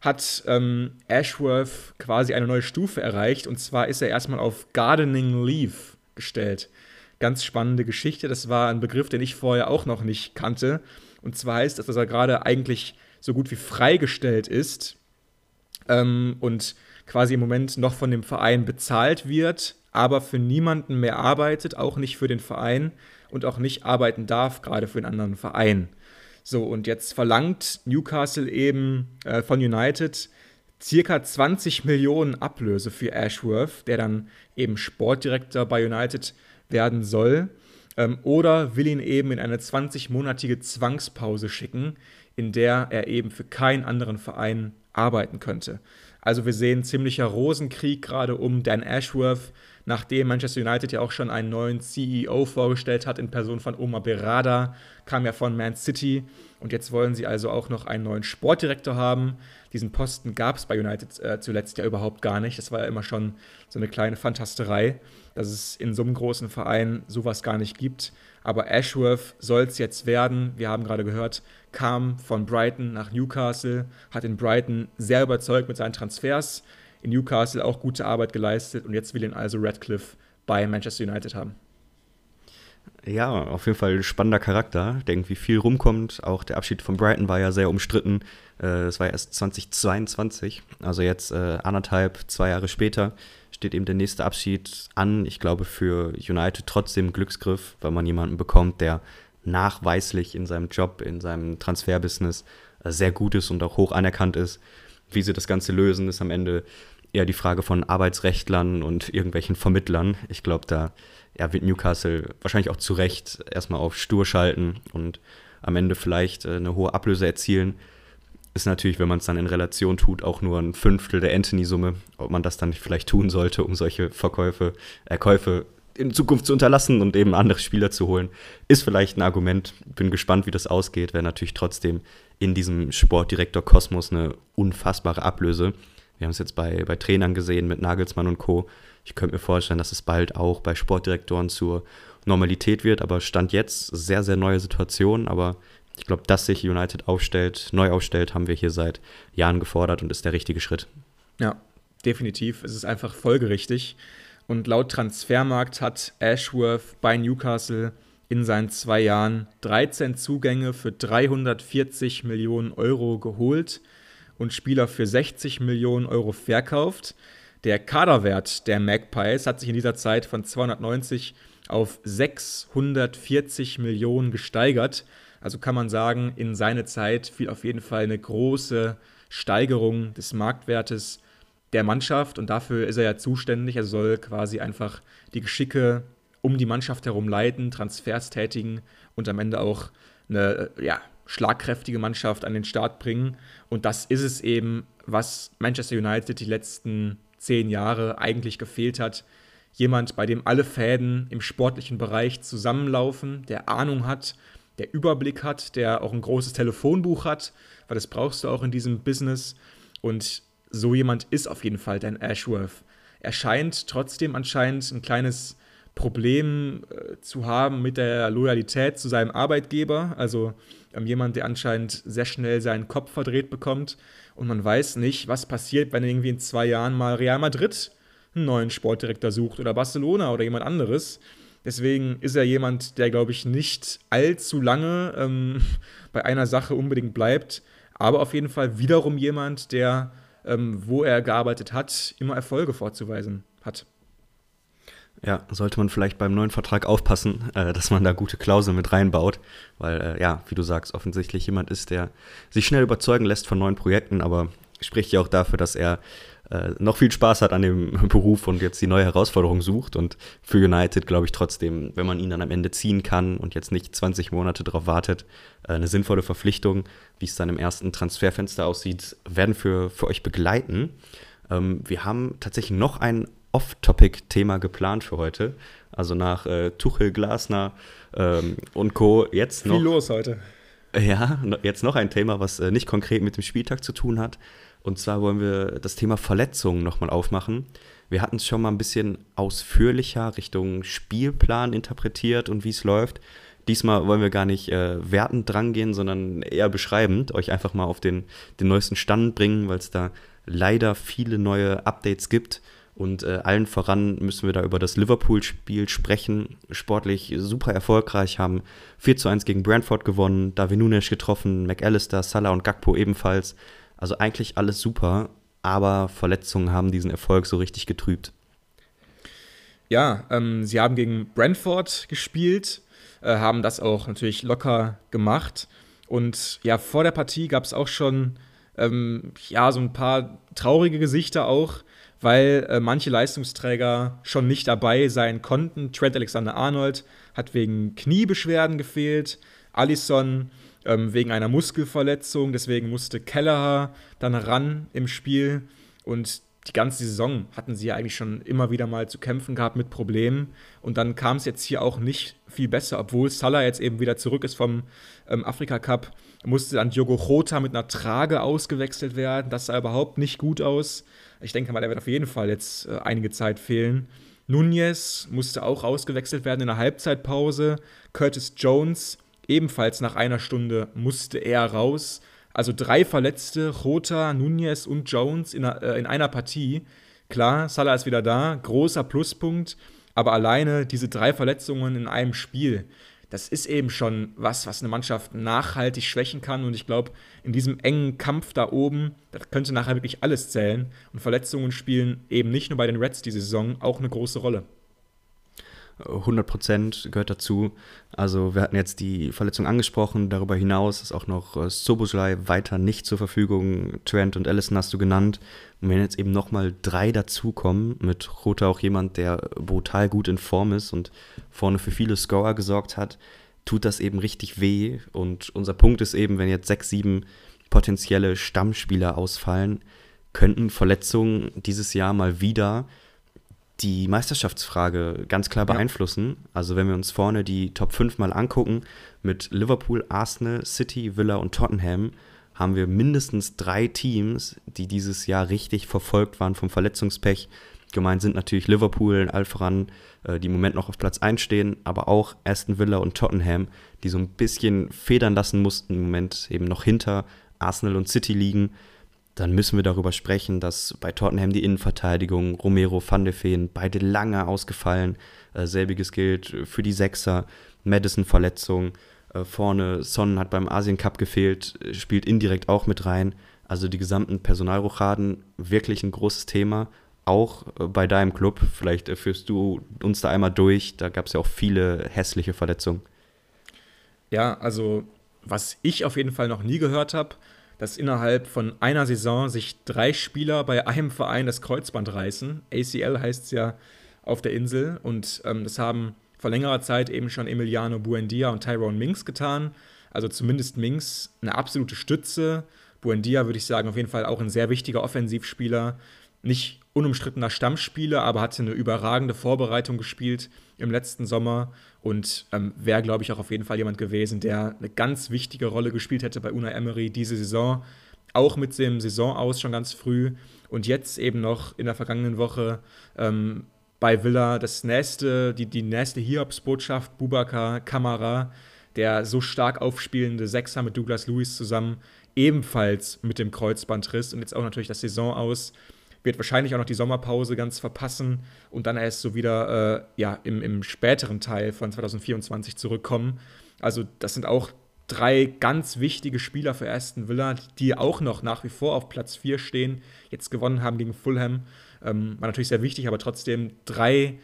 hat ähm, Ashworth quasi eine neue Stufe erreicht. Und zwar ist er erstmal auf Gardening Leave gestellt. Ganz spannende Geschichte. Das war ein Begriff, den ich vorher auch noch nicht kannte. Und zwar heißt das, dass er gerade eigentlich so gut wie freigestellt ist ähm, und quasi im Moment noch von dem Verein bezahlt wird, aber für niemanden mehr arbeitet, auch nicht für den Verein und auch nicht arbeiten darf, gerade für einen anderen Verein. So, und jetzt verlangt Newcastle eben äh, von United circa 20 Millionen Ablöse für Ashworth, der dann eben Sportdirektor bei United werden soll. Ähm, oder will ihn eben in eine 20-monatige Zwangspause schicken, in der er eben für keinen anderen Verein arbeiten könnte. Also wir sehen ziemlicher Rosenkrieg gerade um Dan Ashworth, nachdem Manchester United ja auch schon einen neuen CEO vorgestellt hat in Person von Omar Berada, kam ja von Man City und jetzt wollen sie also auch noch einen neuen Sportdirektor haben. Diesen Posten gab es bei United äh, zuletzt ja überhaupt gar nicht. Das war ja immer schon so eine kleine Fantasterei, dass es in so einem großen Verein sowas gar nicht gibt. Aber Ashworth soll es jetzt werden. Wir haben gerade gehört, kam von Brighton nach Newcastle, hat in Brighton sehr überzeugt mit seinen Transfers, in Newcastle auch gute Arbeit geleistet und jetzt will ihn also Radcliffe bei Manchester United haben. Ja, auf jeden Fall ein spannender Charakter, der irgendwie viel rumkommt. Auch der Abschied von Brighton war ja sehr umstritten. Es äh, war ja erst 2022, also jetzt äh, anderthalb, zwei Jahre später steht eben der nächste Abschied an. Ich glaube für United trotzdem Glücksgriff, weil man jemanden bekommt, der nachweislich in seinem Job, in seinem Transferbusiness äh, sehr gut ist und auch hoch anerkannt ist. Wie sie das Ganze lösen, ist am Ende eher die Frage von Arbeitsrechtlern und irgendwelchen Vermittlern. Ich glaube, da ja, wird Newcastle wahrscheinlich auch zu Recht erstmal auf stur schalten und am Ende vielleicht äh, eine hohe Ablöse erzielen. Ist natürlich, wenn man es dann in Relation tut, auch nur ein Fünftel der Anthony-Summe. Ob man das dann vielleicht tun sollte, um solche Verkäufe, äh, Käufe in Zukunft zu unterlassen und eben andere Spieler zu holen, ist vielleicht ein Argument. Bin gespannt, wie das ausgeht. Wäre natürlich trotzdem in diesem Sportdirektor Kosmos eine unfassbare Ablöse. Wir haben es jetzt bei, bei Trainern gesehen mit Nagelsmann und Co. Ich könnte mir vorstellen, dass es bald auch bei Sportdirektoren zur Normalität wird, aber Stand jetzt sehr, sehr neue Situation. Aber ich glaube, dass sich United aufstellt, neu aufstellt, haben wir hier seit Jahren gefordert und ist der richtige Schritt. Ja, definitiv. Es ist einfach folgerichtig. Und laut Transfermarkt hat Ashworth bei Newcastle in seinen zwei Jahren 13 Zugänge für 340 Millionen Euro geholt und Spieler für 60 Millionen Euro verkauft. Der Kaderwert der Magpies hat sich in dieser Zeit von 290 auf 640 Millionen gesteigert. Also kann man sagen, in seine Zeit fiel auf jeden Fall eine große Steigerung des Marktwertes der Mannschaft und dafür ist er ja zuständig. Er soll quasi einfach die Geschicke um die Mannschaft herum leiten, Transfers tätigen und am Ende auch eine ja, schlagkräftige Mannschaft an den Start bringen. Und das ist es eben, was Manchester United die letzten zehn Jahre eigentlich gefehlt hat. Jemand, bei dem alle Fäden im sportlichen Bereich zusammenlaufen, der Ahnung hat, der Überblick hat, der auch ein großes Telefonbuch hat, weil das brauchst du auch in diesem Business. Und so jemand ist auf jeden Fall dein Ashworth. Er scheint trotzdem anscheinend ein kleines Problem äh, zu haben mit der Loyalität zu seinem Arbeitgeber. Also ähm, jemand, der anscheinend sehr schnell seinen Kopf verdreht bekommt. Und man weiß nicht, was passiert, wenn irgendwie in zwei Jahren mal Real Madrid einen neuen Sportdirektor sucht oder Barcelona oder jemand anderes. Deswegen ist er jemand, der, glaube ich, nicht allzu lange ähm, bei einer Sache unbedingt bleibt, aber auf jeden Fall wiederum jemand, der ähm, wo er gearbeitet hat, immer Erfolge vorzuweisen hat. Ja, sollte man vielleicht beim neuen Vertrag aufpassen, äh, dass man da gute Klauseln mit reinbaut, weil äh, ja, wie du sagst, offensichtlich jemand ist, der sich schnell überzeugen lässt von neuen Projekten, aber spricht ja auch dafür, dass er äh, noch viel Spaß hat an dem Beruf und jetzt die neue Herausforderung sucht. Und für United glaube ich trotzdem, wenn man ihn dann am Ende ziehen kann und jetzt nicht 20 Monate darauf wartet, äh, eine sinnvolle Verpflichtung, wie es dann im ersten Transferfenster aussieht, werden für, für euch begleiten. Ähm, wir haben tatsächlich noch ein Off-Topic-Thema geplant für heute. Also nach äh, Tuchel, Glasner ähm, und Co. jetzt noch. Viel los heute. Ja, jetzt noch ein Thema, was äh, nicht konkret mit dem Spieltag zu tun hat. Und zwar wollen wir das Thema Verletzungen nochmal aufmachen. Wir hatten es schon mal ein bisschen ausführlicher Richtung Spielplan interpretiert und wie es läuft. Diesmal wollen wir gar nicht äh, wertend drangehen, sondern eher beschreibend, euch einfach mal auf den, den neuesten Stand bringen, weil es da leider viele neue Updates gibt. Und äh, allen voran müssen wir da über das Liverpool-Spiel sprechen. Sportlich super erfolgreich, haben 4 zu 1 gegen Brentford gewonnen, David Nunes getroffen, McAllister, Salah und Gakpo ebenfalls. Also eigentlich alles super, aber Verletzungen haben diesen Erfolg so richtig getrübt. Ja, ähm, sie haben gegen Brentford gespielt, äh, haben das auch natürlich locker gemacht. Und ja, vor der Partie gab es auch schon ähm, ja, so ein paar traurige Gesichter auch, weil äh, manche Leistungsträger schon nicht dabei sein konnten. Trent Alexander-Arnold hat wegen Kniebeschwerden gefehlt, Allison ähm, wegen einer Muskelverletzung, deswegen musste Kelleher dann ran im Spiel und die ganze Saison hatten sie ja eigentlich schon immer wieder mal zu kämpfen gehabt mit Problemen. Und dann kam es jetzt hier auch nicht viel besser, obwohl Salah jetzt eben wieder zurück ist vom ähm, Afrika Cup. Musste dann Diogo Jota mit einer Trage ausgewechselt werden. Das sah überhaupt nicht gut aus. Ich denke mal, er wird auf jeden Fall jetzt äh, einige Zeit fehlen. Nunez musste auch ausgewechselt werden in der Halbzeitpause. Curtis Jones ebenfalls nach einer Stunde musste er raus. Also drei Verletzte, Rota, Nunez und Jones in, äh, in einer Partie. Klar, Salah ist wieder da, großer Pluspunkt, aber alleine diese drei Verletzungen in einem Spiel, das ist eben schon was, was eine Mannschaft nachhaltig schwächen kann. Und ich glaube, in diesem engen Kampf da oben, das könnte nachher wirklich alles zählen. Und Verletzungen spielen eben nicht nur bei den Reds diese Saison auch eine große Rolle. 100% gehört dazu. Also wir hatten jetzt die Verletzung angesprochen. Darüber hinaus ist auch noch äh, Soboslai weiter nicht zur Verfügung. Trent und Allison hast du genannt. Und wenn jetzt eben nochmal drei dazukommen, mit Rota auch jemand, der brutal gut in Form ist und vorne für viele Scorer gesorgt hat, tut das eben richtig weh. Und unser Punkt ist eben, wenn jetzt sechs, sieben potenzielle Stammspieler ausfallen, könnten Verletzungen dieses Jahr mal wieder die Meisterschaftsfrage ganz klar beeinflussen. Ja. Also wenn wir uns vorne die Top 5 mal angucken, mit Liverpool, Arsenal, City, Villa und Tottenham, haben wir mindestens drei Teams, die dieses Jahr richtig verfolgt waren vom Verletzungspech. Gemeint sind natürlich Liverpool, Alpharan, äh, die im Moment noch auf Platz 1 stehen, aber auch Aston Villa und Tottenham, die so ein bisschen federn lassen mussten, im Moment eben noch hinter Arsenal und City liegen dann müssen wir darüber sprechen, dass bei Tottenham die Innenverteidigung, Romero, Van de Feen, beide lange ausgefallen. Äh, selbiges gilt für die Sechser, Madison-Verletzung. Äh, vorne Son hat beim Asien Cup gefehlt, spielt indirekt auch mit rein. Also die gesamten Personalrochaden, wirklich ein großes Thema. Auch äh, bei deinem Club. Vielleicht äh, führst du uns da einmal durch. Da gab es ja auch viele hässliche Verletzungen. Ja, also was ich auf jeden Fall noch nie gehört habe, dass innerhalb von einer Saison sich drei Spieler bei einem Verein das Kreuzband reißen. ACL heißt es ja auf der Insel. Und ähm, das haben vor längerer Zeit eben schon Emiliano Buendia und Tyrone Minks getan. Also zumindest Minks eine absolute Stütze. Buendia würde ich sagen, auf jeden Fall auch ein sehr wichtiger Offensivspieler. Nicht unumstrittener Stammspieler, aber hatte eine überragende Vorbereitung gespielt im letzten Sommer und ähm, wäre, glaube ich, auch auf jeden Fall jemand gewesen, der eine ganz wichtige Rolle gespielt hätte bei Unai Emery diese Saison. Auch mit dem Saison aus schon ganz früh und jetzt eben noch in der vergangenen Woche ähm, bei Villa das nächste, die, die nächste Hiobs-Botschaft, Bubaka Kamara, der so stark aufspielende Sechser mit Douglas Lewis zusammen, ebenfalls mit dem Kreuzbandriss und jetzt auch natürlich das Saison aus wird wahrscheinlich auch noch die Sommerpause ganz verpassen und dann erst so wieder äh, ja, im, im späteren Teil von 2024 zurückkommen. Also das sind auch drei ganz wichtige Spieler für Aston Villa, die auch noch nach wie vor auf Platz 4 stehen, jetzt gewonnen haben gegen Fulham. Ähm, war natürlich sehr wichtig, aber trotzdem drei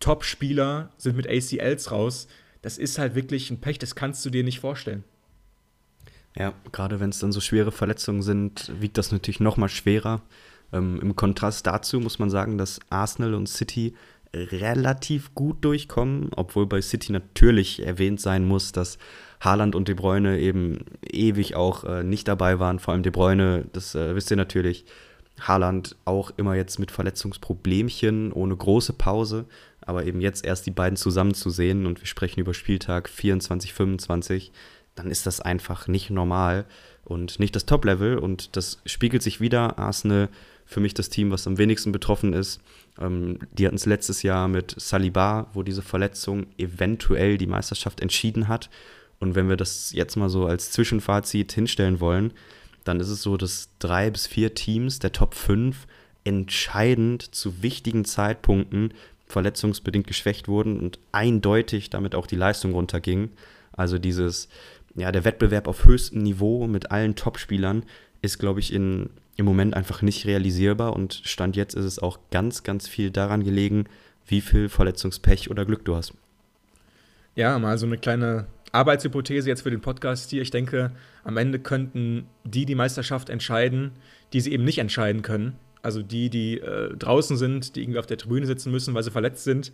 Top-Spieler sind mit ACLs raus. Das ist halt wirklich ein Pech, das kannst du dir nicht vorstellen. Ja, gerade wenn es dann so schwere Verletzungen sind, wiegt das natürlich noch mal schwerer. Ähm, Im Kontrast dazu muss man sagen, dass Arsenal und City relativ gut durchkommen, obwohl bei City natürlich erwähnt sein muss, dass Haaland und De Bruyne eben ewig auch äh, nicht dabei waren. Vor allem De Bruyne, das äh, wisst ihr natürlich. Haaland auch immer jetzt mit Verletzungsproblemchen, ohne große Pause, aber eben jetzt erst die beiden zusammen zu sehen und wir sprechen über Spieltag 24, 25, dann ist das einfach nicht normal und nicht das Top-Level und das spiegelt sich wieder. Arsenal für mich das Team, was am wenigsten betroffen ist. Ähm, die hatten es letztes Jahr mit Saliba, wo diese Verletzung eventuell die Meisterschaft entschieden hat. Und wenn wir das jetzt mal so als Zwischenfazit hinstellen wollen, dann ist es so, dass drei bis vier Teams der Top 5 entscheidend zu wichtigen Zeitpunkten verletzungsbedingt geschwächt wurden und eindeutig damit auch die Leistung runterging. Also dieses, ja, der Wettbewerb auf höchstem Niveau mit allen Topspielern ist, glaube ich, in, im Moment einfach nicht realisierbar und Stand jetzt ist es auch ganz, ganz viel daran gelegen, wie viel Verletzungspech oder Glück du hast. Ja, mal so eine kleine Arbeitshypothese jetzt für den Podcast hier. Ich denke, am Ende könnten die die Meisterschaft entscheiden, die sie eben nicht entscheiden können. Also die, die äh, draußen sind, die irgendwie auf der Tribüne sitzen müssen, weil sie verletzt sind.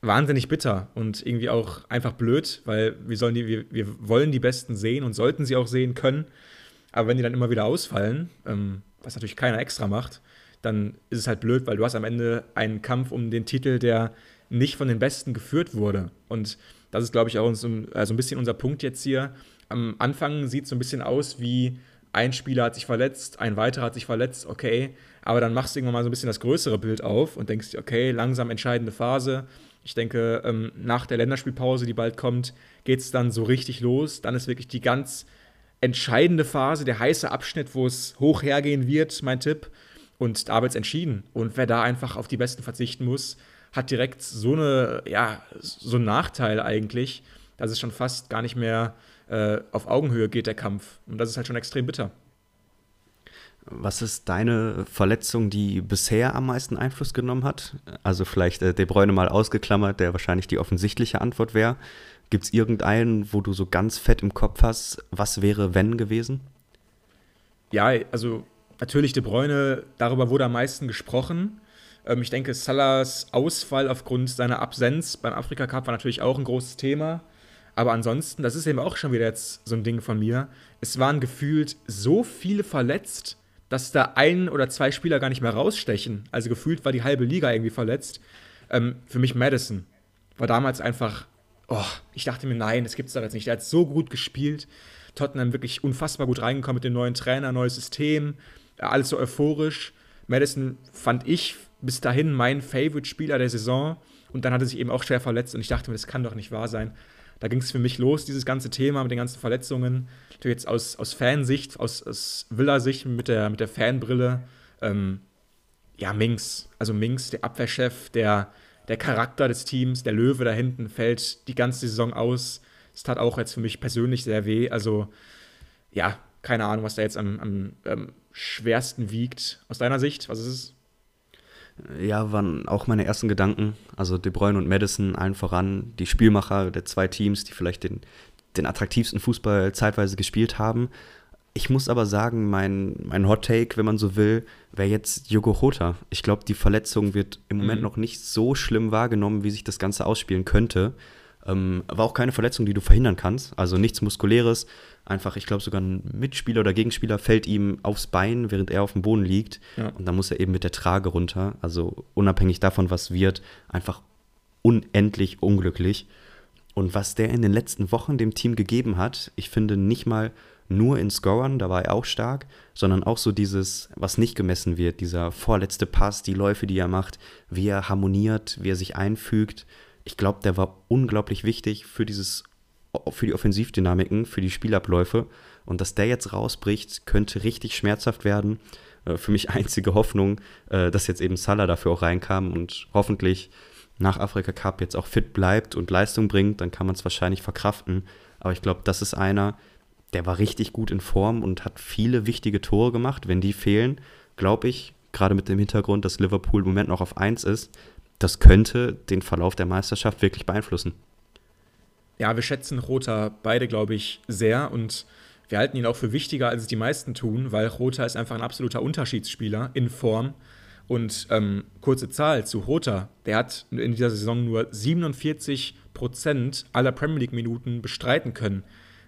Wahnsinnig bitter und irgendwie auch einfach blöd, weil wir, sollen die, wir, wir wollen die Besten sehen und sollten sie auch sehen können. Aber wenn die dann immer wieder ausfallen, ähm, was natürlich keiner extra macht, dann ist es halt blöd, weil du hast am Ende einen Kampf um den Titel, der nicht von den Besten geführt wurde. Und das ist, glaube ich, auch so also ein bisschen unser Punkt jetzt hier. Am Anfang sieht es so ein bisschen aus wie ein Spieler hat sich verletzt, ein weiterer hat sich verletzt, okay. Aber dann machst du irgendwann mal so ein bisschen das größere Bild auf und denkst okay, langsam entscheidende Phase. Ich denke, ähm, nach der Länderspielpause, die bald kommt, geht es dann so richtig los. Dann ist wirklich die ganz entscheidende Phase, der heiße Abschnitt, wo es hoch hergehen wird, mein Tipp. Und da wird es entschieden. Und wer da einfach auf die Besten verzichten muss, hat direkt so eine, ja, so einen Nachteil eigentlich, dass es schon fast gar nicht mehr äh, auf Augenhöhe geht, der Kampf. Und das ist halt schon extrem bitter. Was ist deine Verletzung, die bisher am meisten Einfluss genommen hat? Also vielleicht äh, De Bruyne mal ausgeklammert, der wahrscheinlich die offensichtliche Antwort wäre. Gibt es irgendeinen, wo du so ganz fett im Kopf hast, was wäre, wenn gewesen? Ja, also natürlich De Bruyne, darüber wurde am meisten gesprochen. Ähm, ich denke, Salahs Ausfall aufgrund seiner Absenz beim Afrika Cup war natürlich auch ein großes Thema. Aber ansonsten, das ist eben auch schon wieder jetzt so ein Ding von mir. Es waren gefühlt so viele verletzt, dass da ein oder zwei Spieler gar nicht mehr rausstechen. Also gefühlt war die halbe Liga irgendwie verletzt. Ähm, für mich Madison war damals einfach, oh, ich dachte mir, nein, das gibt's doch jetzt nicht. Der hat so gut gespielt. Tottenham wirklich unfassbar gut reingekommen mit dem neuen Trainer, neues System, alles so euphorisch. Madison fand ich bis dahin mein Favorite-Spieler der Saison und dann hat er sich eben auch schwer verletzt und ich dachte mir, das kann doch nicht wahr sein. Da ging es für mich los, dieses ganze Thema mit den ganzen Verletzungen. Natürlich jetzt aus, aus Fansicht, aus, aus Villa-Sicht mit der, mit der Fanbrille. Ähm, ja, Minks, also Minks, der Abwehrchef, der, der Charakter des Teams, der Löwe da hinten fällt die ganze Saison aus. Das tat auch jetzt für mich persönlich sehr weh. Also, ja, keine Ahnung, was da jetzt am, am ähm, schwersten wiegt. Aus deiner Sicht, was ist es? Ja, waren auch meine ersten Gedanken. Also De Bruyne und Madison allen voran, die Spielmacher der zwei Teams, die vielleicht den, den attraktivsten Fußball zeitweise gespielt haben. Ich muss aber sagen, mein, mein Hot Take, wenn man so will, wäre jetzt Jogo Rota. Ich glaube, die Verletzung wird im Moment mhm. noch nicht so schlimm wahrgenommen, wie sich das Ganze ausspielen könnte. Ähm, war auch keine Verletzung, die du verhindern kannst. Also nichts Muskuläres. Einfach, ich glaube, sogar ein Mitspieler oder Gegenspieler fällt ihm aufs Bein, während er auf dem Boden liegt. Ja. Und dann muss er eben mit der Trage runter. Also unabhängig davon, was wird, einfach unendlich unglücklich. Und was der in den letzten Wochen dem Team gegeben hat, ich finde nicht mal nur in Scorern, da war er auch stark, sondern auch so dieses, was nicht gemessen wird, dieser vorletzte Pass, die Läufe, die er macht, wie er harmoniert, wie er sich einfügt ich glaube, der war unglaublich wichtig für dieses, für die Offensivdynamiken, für die Spielabläufe. Und dass der jetzt rausbricht, könnte richtig schmerzhaft werden. Äh, für mich einzige Hoffnung, äh, dass jetzt eben Salah dafür auch reinkam und hoffentlich nach Afrika Cup jetzt auch fit bleibt und Leistung bringt, dann kann man es wahrscheinlich verkraften. Aber ich glaube, das ist einer, der war richtig gut in Form und hat viele wichtige Tore gemacht. Wenn die fehlen, glaube ich, gerade mit dem Hintergrund, dass Liverpool im Moment noch auf 1 ist, das könnte den Verlauf der Meisterschaft wirklich beeinflussen. Ja, wir schätzen Rota beide, glaube ich, sehr und wir halten ihn auch für wichtiger, als es die meisten tun, weil Rota ist einfach ein absoluter Unterschiedsspieler in Form. Und ähm, kurze Zahl zu Rota, der hat in dieser Saison nur 47 Prozent aller Premier League-Minuten bestreiten können.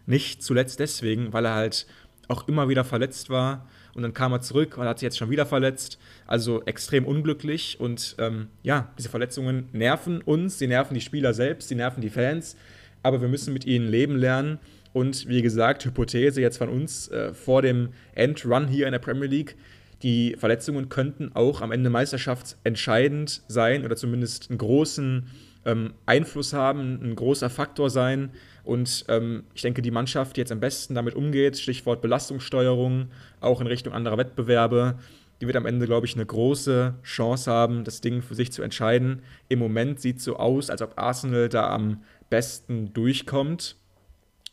Nicht zuletzt deswegen, weil er halt auch immer wieder verletzt war und dann kam er zurück und hat sich jetzt schon wieder verletzt. Also extrem unglücklich und ähm, ja, diese Verletzungen nerven uns, sie nerven die Spieler selbst, sie nerven die Fans, aber wir müssen mit ihnen leben lernen. Und wie gesagt, Hypothese jetzt von uns äh, vor dem Endrun hier in der Premier League, Die Verletzungen könnten auch am Ende meisterschaftsentscheidend sein oder zumindest einen großen ähm, Einfluss haben, ein großer Faktor sein. Und ähm, ich denke, die Mannschaft, die jetzt am besten damit umgeht, Stichwort Belastungssteuerung, auch in Richtung anderer Wettbewerbe, die wird am Ende, glaube ich, eine große Chance haben, das Ding für sich zu entscheiden. Im Moment sieht es so aus, als ob Arsenal da am besten durchkommt,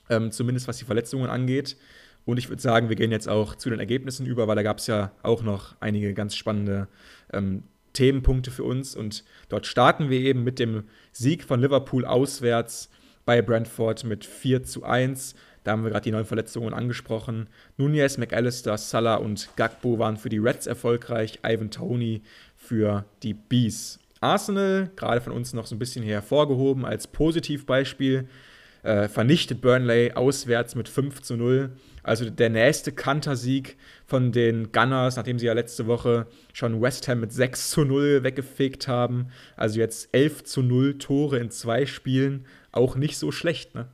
ähm, zumindest was die Verletzungen angeht. Und ich würde sagen, wir gehen jetzt auch zu den Ergebnissen über, weil da gab es ja auch noch einige ganz spannende ähm, Themenpunkte für uns. Und dort starten wir eben mit dem Sieg von Liverpool auswärts bei Brentford mit 4 zu 1. Da haben wir gerade die neuen Verletzungen angesprochen. Nunez, McAllister, Salah und Gagbo waren für die Reds erfolgreich. Ivan Tony für die Bees. Arsenal, gerade von uns noch so ein bisschen hervorgehoben als Positivbeispiel, äh, vernichtet Burnley auswärts mit 5 zu 0. Also der nächste Kantersieg von den Gunners, nachdem sie ja letzte Woche schon West Ham mit 6 zu 0 weggefegt haben. Also jetzt 11 zu 0 Tore in zwei Spielen. Auch nicht so schlecht, ne?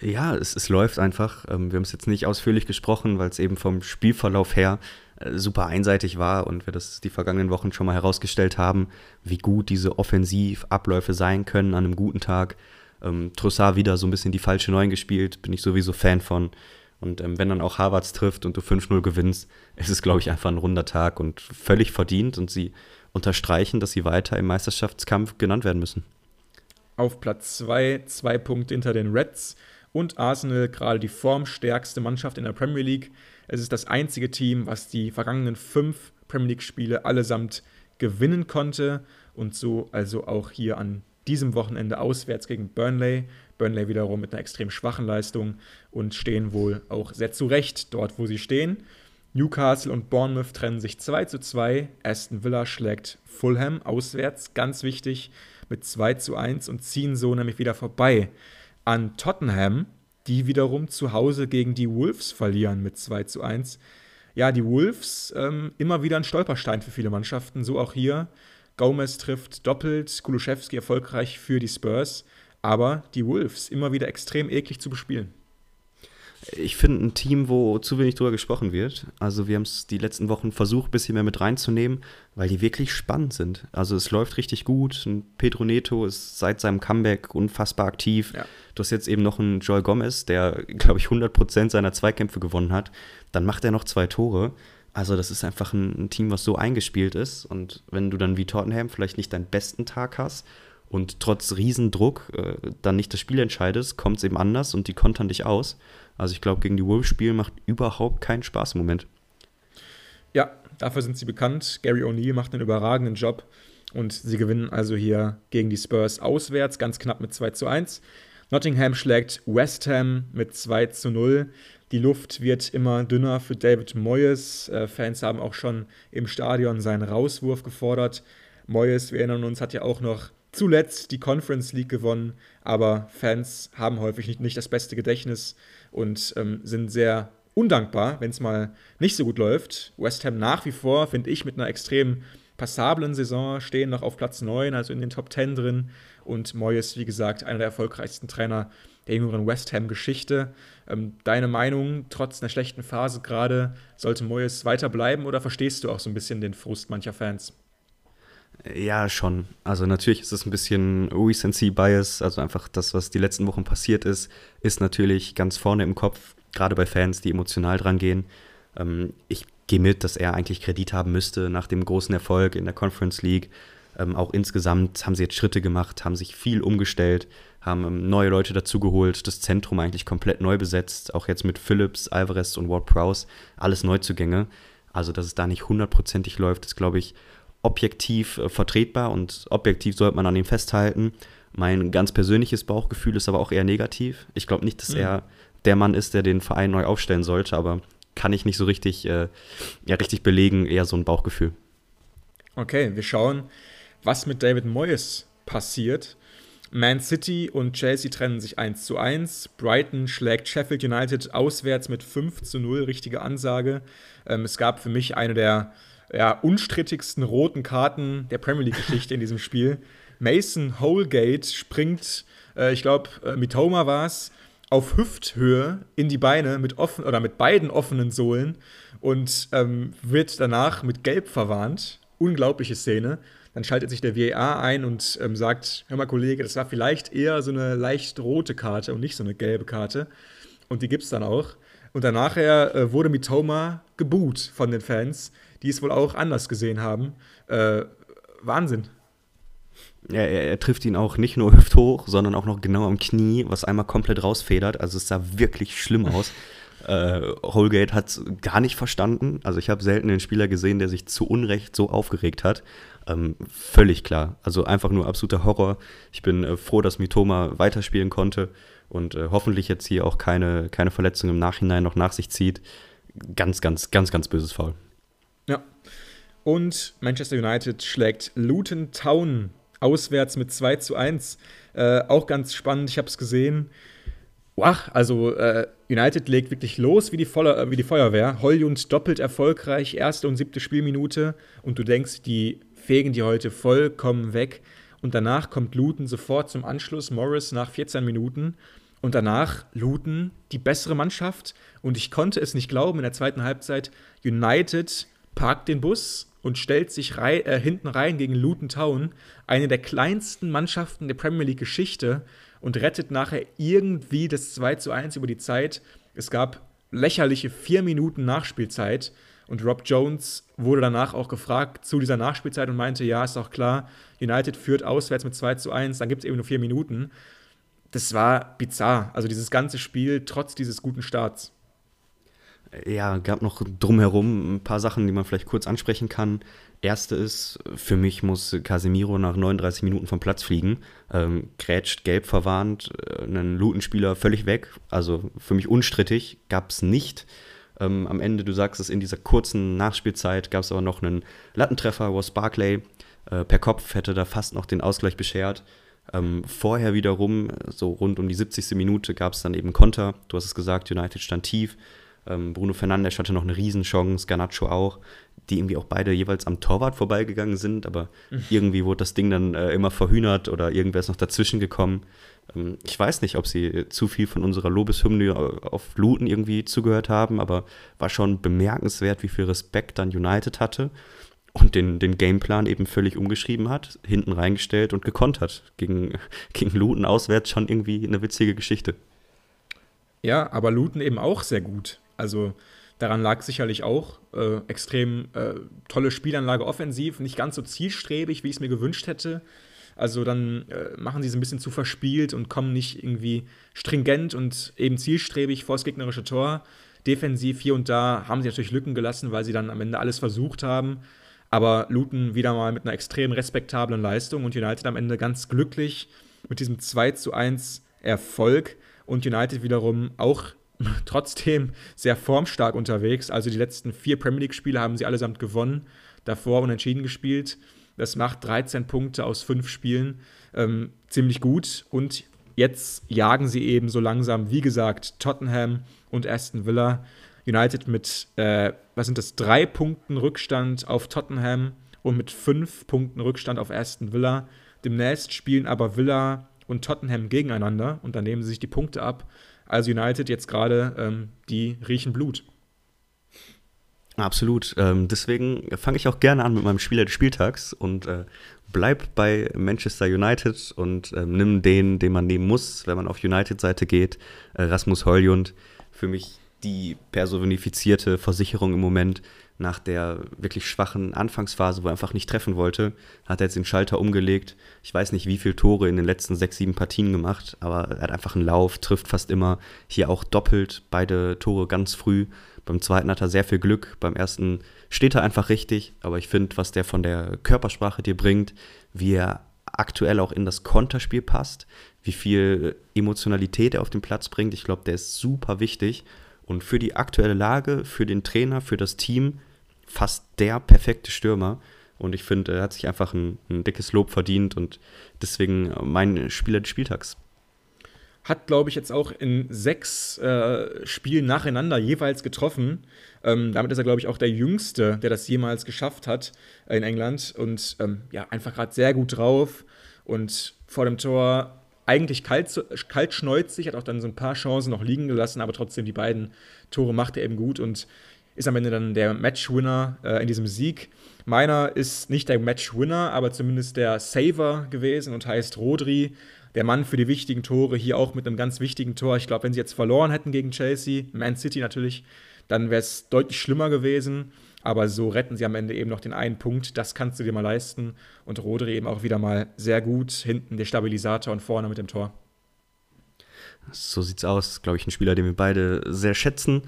Ja, es, es läuft einfach. Ähm, wir haben es jetzt nicht ausführlich gesprochen, weil es eben vom Spielverlauf her äh, super einseitig war und wir das die vergangenen Wochen schon mal herausgestellt haben, wie gut diese Offensivabläufe sein können an einem guten Tag. Ähm, Trossard wieder so ein bisschen die falsche Neun gespielt, bin ich sowieso Fan von. Und ähm, wenn dann auch Harvards trifft und du 5-0 gewinnst, ist es, glaube ich, einfach ein runder Tag und völlig verdient. Und sie unterstreichen, dass sie weiter im Meisterschaftskampf genannt werden müssen. Auf Platz 2, zwei, zwei Punkte hinter den Reds und Arsenal gerade die formstärkste Mannschaft in der Premier League. Es ist das einzige Team, was die vergangenen fünf Premier League-Spiele allesamt gewinnen konnte und so also auch hier an diesem Wochenende auswärts gegen Burnley. Burnley wiederum mit einer extrem schwachen Leistung und stehen wohl auch sehr zurecht dort, wo sie stehen. Newcastle und Bournemouth trennen sich 2 zu 2. Aston Villa schlägt Fulham auswärts, ganz wichtig, mit 2 zu 1 und ziehen so nämlich wieder vorbei an Tottenham, die wiederum zu Hause gegen die Wolves verlieren mit 2 zu 1. Ja, die Wolves ähm, immer wieder ein Stolperstein für viele Mannschaften, so auch hier. Gomez trifft doppelt, Kuluszewski erfolgreich für die Spurs, aber die Wolves immer wieder extrem eklig zu bespielen. Ich finde ein Team, wo zu wenig drüber gesprochen wird. Also wir haben es die letzten Wochen versucht, ein bisschen mehr mit reinzunehmen, weil die wirklich spannend sind. Also es läuft richtig gut. Pedro Neto ist seit seinem Comeback unfassbar aktiv. Ja. Du hast jetzt eben noch einen Joel Gomez, der, glaube ich, 100% seiner Zweikämpfe gewonnen hat. Dann macht er noch zwei Tore. Also das ist einfach ein, ein Team, was so eingespielt ist. Und wenn du dann wie Tottenham vielleicht nicht deinen besten Tag hast und trotz Riesendruck äh, dann nicht das Spiel entscheidest, kommt es eben anders und die kontern dich aus. Also ich glaube, gegen die Wolves spielen macht überhaupt keinen Spaß im Moment. Ja, dafür sind sie bekannt. Gary O'Neill macht einen überragenden Job und sie gewinnen also hier gegen die Spurs auswärts, ganz knapp mit 2 zu 1. Nottingham schlägt West Ham mit 2 zu 0. Die Luft wird immer dünner für David Moyes. Äh, Fans haben auch schon im Stadion seinen Rauswurf gefordert. Moyes, wir erinnern uns, hat ja auch noch zuletzt die Conference League gewonnen, aber Fans haben häufig nicht, nicht das beste Gedächtnis und ähm, sind sehr undankbar, wenn es mal nicht so gut läuft. West Ham nach wie vor, finde ich, mit einer extrem passablen Saison, stehen noch auf Platz 9, also in den Top 10 drin. Und Moyes, wie gesagt, einer der erfolgreichsten Trainer der jüngeren West Ham-Geschichte. Ähm, deine Meinung, trotz einer schlechten Phase gerade, sollte Moyes weiterbleiben oder verstehst du auch so ein bisschen den Frust mancher Fans? Ja, schon. Also natürlich ist es ein bisschen Recency-Bias, also einfach das, was die letzten Wochen passiert ist, ist natürlich ganz vorne im Kopf, gerade bei Fans, die emotional dran gehen. Ähm, ich gehe mit, dass er eigentlich Kredit haben müsste nach dem großen Erfolg in der Conference League. Ähm, auch insgesamt haben sie jetzt Schritte gemacht, haben sich viel umgestellt, haben ähm, neue Leute dazugeholt, das Zentrum eigentlich komplett neu besetzt, auch jetzt mit Phillips, Alvarez und Ward Prowse, alles Neuzugänge. Also, dass es da nicht hundertprozentig läuft, ist, glaube ich, objektiv äh, vertretbar und objektiv sollte man an ihm festhalten. Mein ganz persönliches Bauchgefühl ist aber auch eher negativ. Ich glaube nicht, dass mhm. er der Mann ist, der den Verein neu aufstellen sollte, aber kann ich nicht so richtig, äh, ja, richtig belegen, eher so ein Bauchgefühl. Okay, wir schauen, was mit David Moyes passiert. Man City und Chelsea trennen sich 1 zu 1. Brighton schlägt Sheffield United auswärts mit 5 zu 0, richtige Ansage. Ähm, es gab für mich eine der ja, unstrittigsten roten Karten der Premier League-Geschichte in diesem Spiel. Mason Holgate springt, äh, ich glaube, äh, Mitoma war es, auf Hüfthöhe in die Beine mit offen oder mit beiden offenen Sohlen und ähm, wird danach mit Gelb verwarnt. Unglaubliche Szene. Dann schaltet sich der VAR ein und ähm, sagt: Hör mal, Kollege, das war vielleicht eher so eine leicht rote Karte und nicht so eine gelbe Karte. Und die gibt es dann auch. Und danach äh, wurde Mitoma geboot von den Fans, die es wohl auch anders gesehen haben. Äh, Wahnsinn. Ja, er, er, trifft ihn auch nicht nur hüfthoch, sondern auch noch genau am Knie, was einmal komplett rausfedert. Also es sah wirklich schlimm aus. äh, Holgate hat es gar nicht verstanden. Also ich habe selten einen Spieler gesehen, der sich zu Unrecht so aufgeregt hat. Ähm, völlig klar. Also einfach nur absoluter Horror. Ich bin äh, froh, dass Mitoma weiterspielen konnte und äh, hoffentlich jetzt hier auch keine, keine Verletzung im Nachhinein noch nach sich zieht. Ganz, ganz, ganz, ganz böses Foul. Und Manchester United schlägt Luton Town auswärts mit 2 zu 1. Äh, auch ganz spannend, ich habe es gesehen. Ach, also äh, United legt wirklich los wie die, Voller, äh, wie die Feuerwehr. Holjund doppelt erfolgreich, erste und siebte Spielminute. Und du denkst, die fegen die heute vollkommen weg. Und danach kommt Luton sofort zum Anschluss. Morris nach 14 Minuten. Und danach Luton die bessere Mannschaft. Und ich konnte es nicht glauben in der zweiten Halbzeit. United parkt den Bus und stellt sich rei äh, hinten rein gegen Luton Town, eine der kleinsten Mannschaften der Premier League Geschichte und rettet nachher irgendwie das 2 zu 1 über die Zeit. Es gab lächerliche vier Minuten Nachspielzeit und Rob Jones wurde danach auch gefragt zu dieser Nachspielzeit und meinte, ja, ist auch klar, United führt auswärts mit 2 zu 1, dann gibt es eben nur vier Minuten. Das war bizarr, also dieses ganze Spiel trotz dieses guten Starts. Ja, gab noch drumherum ein paar Sachen, die man vielleicht kurz ansprechen kann. Erste ist, für mich muss Casemiro nach 39 Minuten vom Platz fliegen. Ähm, grätscht gelb verwarnt, äh, einen Lutenspieler völlig weg. Also für mich unstrittig, gab es nicht. Ähm, am Ende, du sagst es, in dieser kurzen Nachspielzeit gab es aber noch einen Lattentreffer, was Barclay äh, per Kopf hätte da fast noch den Ausgleich beschert. Ähm, vorher wiederum, so rund um die 70. Minute, gab es dann eben Konter. Du hast es gesagt, United stand tief. Ähm, Bruno Fernandes hatte noch eine Riesenchance, Garnacho auch, die irgendwie auch beide jeweils am Torwart vorbeigegangen sind, aber mhm. irgendwie wurde das Ding dann äh, immer verhühnert oder irgendwer ist noch dazwischen gekommen. Ähm, ich weiß nicht, ob sie zu viel von unserer Lobeshymne auf Luton irgendwie zugehört haben, aber war schon bemerkenswert, wie viel Respekt dann United hatte und den, den Gameplan eben völlig umgeschrieben hat, hinten reingestellt und gekontert. Gegen, gegen Luton auswärts schon irgendwie eine witzige Geschichte. Ja, aber Luton eben auch sehr gut. Also daran lag sicherlich auch äh, extrem äh, tolle Spielanlage offensiv, nicht ganz so zielstrebig, wie ich es mir gewünscht hätte. Also dann äh, machen sie es ein bisschen zu verspielt und kommen nicht irgendwie stringent und eben zielstrebig vor das gegnerische Tor. Defensiv hier und da haben sie natürlich Lücken gelassen, weil sie dann am Ende alles versucht haben. Aber Luton wieder mal mit einer extrem respektablen Leistung und United am Ende ganz glücklich mit diesem 2 zu 1 Erfolg und United wiederum auch trotzdem sehr formstark unterwegs. Also die letzten vier Premier League-Spiele haben sie allesamt gewonnen, davor unentschieden gespielt. Das macht 13 Punkte aus fünf Spielen. Ähm, ziemlich gut. Und jetzt jagen sie eben so langsam, wie gesagt, Tottenham und Aston Villa. United mit, äh, was sind das, drei Punkten Rückstand auf Tottenham und mit fünf Punkten Rückstand auf Aston Villa. Demnächst spielen aber Villa und Tottenham gegeneinander und dann nehmen sie sich die Punkte ab als United jetzt gerade, ähm, die riechen Blut. Absolut. Ähm, deswegen fange ich auch gerne an mit meinem Spieler des Spieltags und äh, bleib bei Manchester United und äh, nimm den, den man nehmen muss, wenn man auf United-Seite geht. Äh, Rasmus Højlund, für mich die personifizierte Versicherung im Moment nach der wirklich schwachen Anfangsphase, wo er einfach nicht treffen wollte, hat er jetzt den Schalter umgelegt. Ich weiß nicht, wie viele Tore in den letzten sechs, sieben Partien gemacht, aber er hat einfach einen Lauf, trifft fast immer. Hier auch doppelt, beide Tore ganz früh. Beim zweiten hat er sehr viel Glück, beim ersten steht er einfach richtig, aber ich finde, was der von der Körpersprache dir bringt, wie er aktuell auch in das Konterspiel passt, wie viel Emotionalität er auf den Platz bringt, ich glaube, der ist super wichtig. Und für die aktuelle Lage, für den Trainer, für das Team fast der perfekte Stürmer. Und ich finde, er hat sich einfach ein, ein, dickes Lob verdient und deswegen mein Spieler des Spieltags. Hat, glaube ich, jetzt auch in sechs äh, Spielen nacheinander jeweils getroffen. Ähm, damit ist er, glaube ich, auch der Jüngste, der das jemals geschafft hat äh, in England. Und ähm, ja, einfach gerade sehr gut drauf. Und vor dem Tor eigentlich kalt, kaltschneuzig, hat auch dann so ein paar Chancen noch liegen gelassen, aber trotzdem die beiden Tore macht er eben gut. Und ist am Ende dann der Matchwinner äh, in diesem Sieg. Meiner ist nicht der Matchwinner, aber zumindest der Saver gewesen und heißt Rodri. Der Mann für die wichtigen Tore, hier auch mit einem ganz wichtigen Tor. Ich glaube, wenn sie jetzt verloren hätten gegen Chelsea, Man City natürlich, dann wäre es deutlich schlimmer gewesen. Aber so retten sie am Ende eben noch den einen Punkt. Das kannst du dir mal leisten. Und Rodri eben auch wieder mal sehr gut. Hinten der Stabilisator und vorne mit dem Tor. So sieht's aus. Glaube ich, ein Spieler, den wir beide sehr schätzen.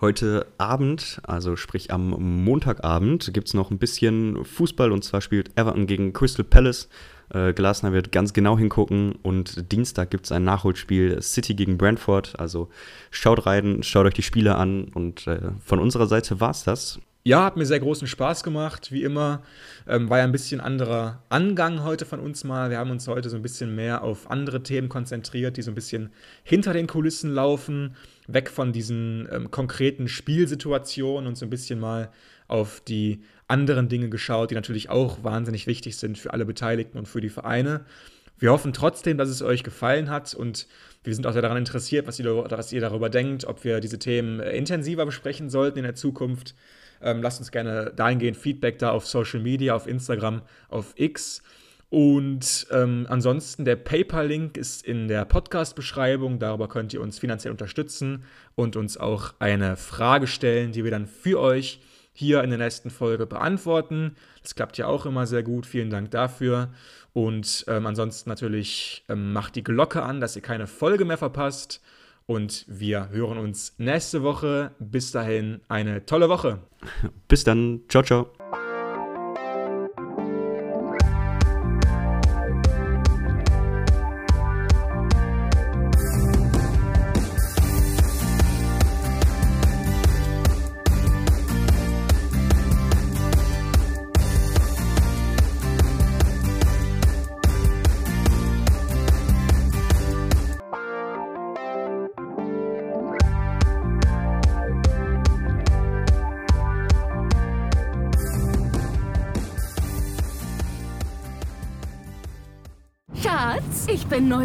Heute Abend, also sprich am Montagabend, gibt es noch ein bisschen Fußball und zwar spielt Everton gegen Crystal Palace. Äh, Glasner wird ganz genau hingucken und Dienstag gibt es ein Nachholspiel City gegen Brentford. Also schaut rein, schaut euch die Spiele an und äh, von unserer Seite war es das. Ja, hat mir sehr großen Spaß gemacht, wie immer. Ähm, war ja ein bisschen anderer Angang heute von uns mal. Wir haben uns heute so ein bisschen mehr auf andere Themen konzentriert, die so ein bisschen hinter den Kulissen laufen, weg von diesen ähm, konkreten Spielsituationen und so ein bisschen mal auf die anderen Dinge geschaut, die natürlich auch wahnsinnig wichtig sind für alle Beteiligten und für die Vereine. Wir hoffen trotzdem, dass es euch gefallen hat und wir sind auch sehr daran interessiert, was ihr, was ihr darüber denkt, ob wir diese Themen äh, intensiver besprechen sollten in der Zukunft. Ähm, lasst uns gerne dahingehend Feedback da auf Social Media, auf Instagram, auf X. Und ähm, ansonsten, der PayPal-Link ist in der Podcast-Beschreibung. Darüber könnt ihr uns finanziell unterstützen und uns auch eine Frage stellen, die wir dann für euch hier in der nächsten Folge beantworten. Das klappt ja auch immer sehr gut. Vielen Dank dafür. Und ähm, ansonsten natürlich ähm, macht die Glocke an, dass ihr keine Folge mehr verpasst. Und wir hören uns nächste Woche. Bis dahin eine tolle Woche. Bis dann. Ciao, ciao.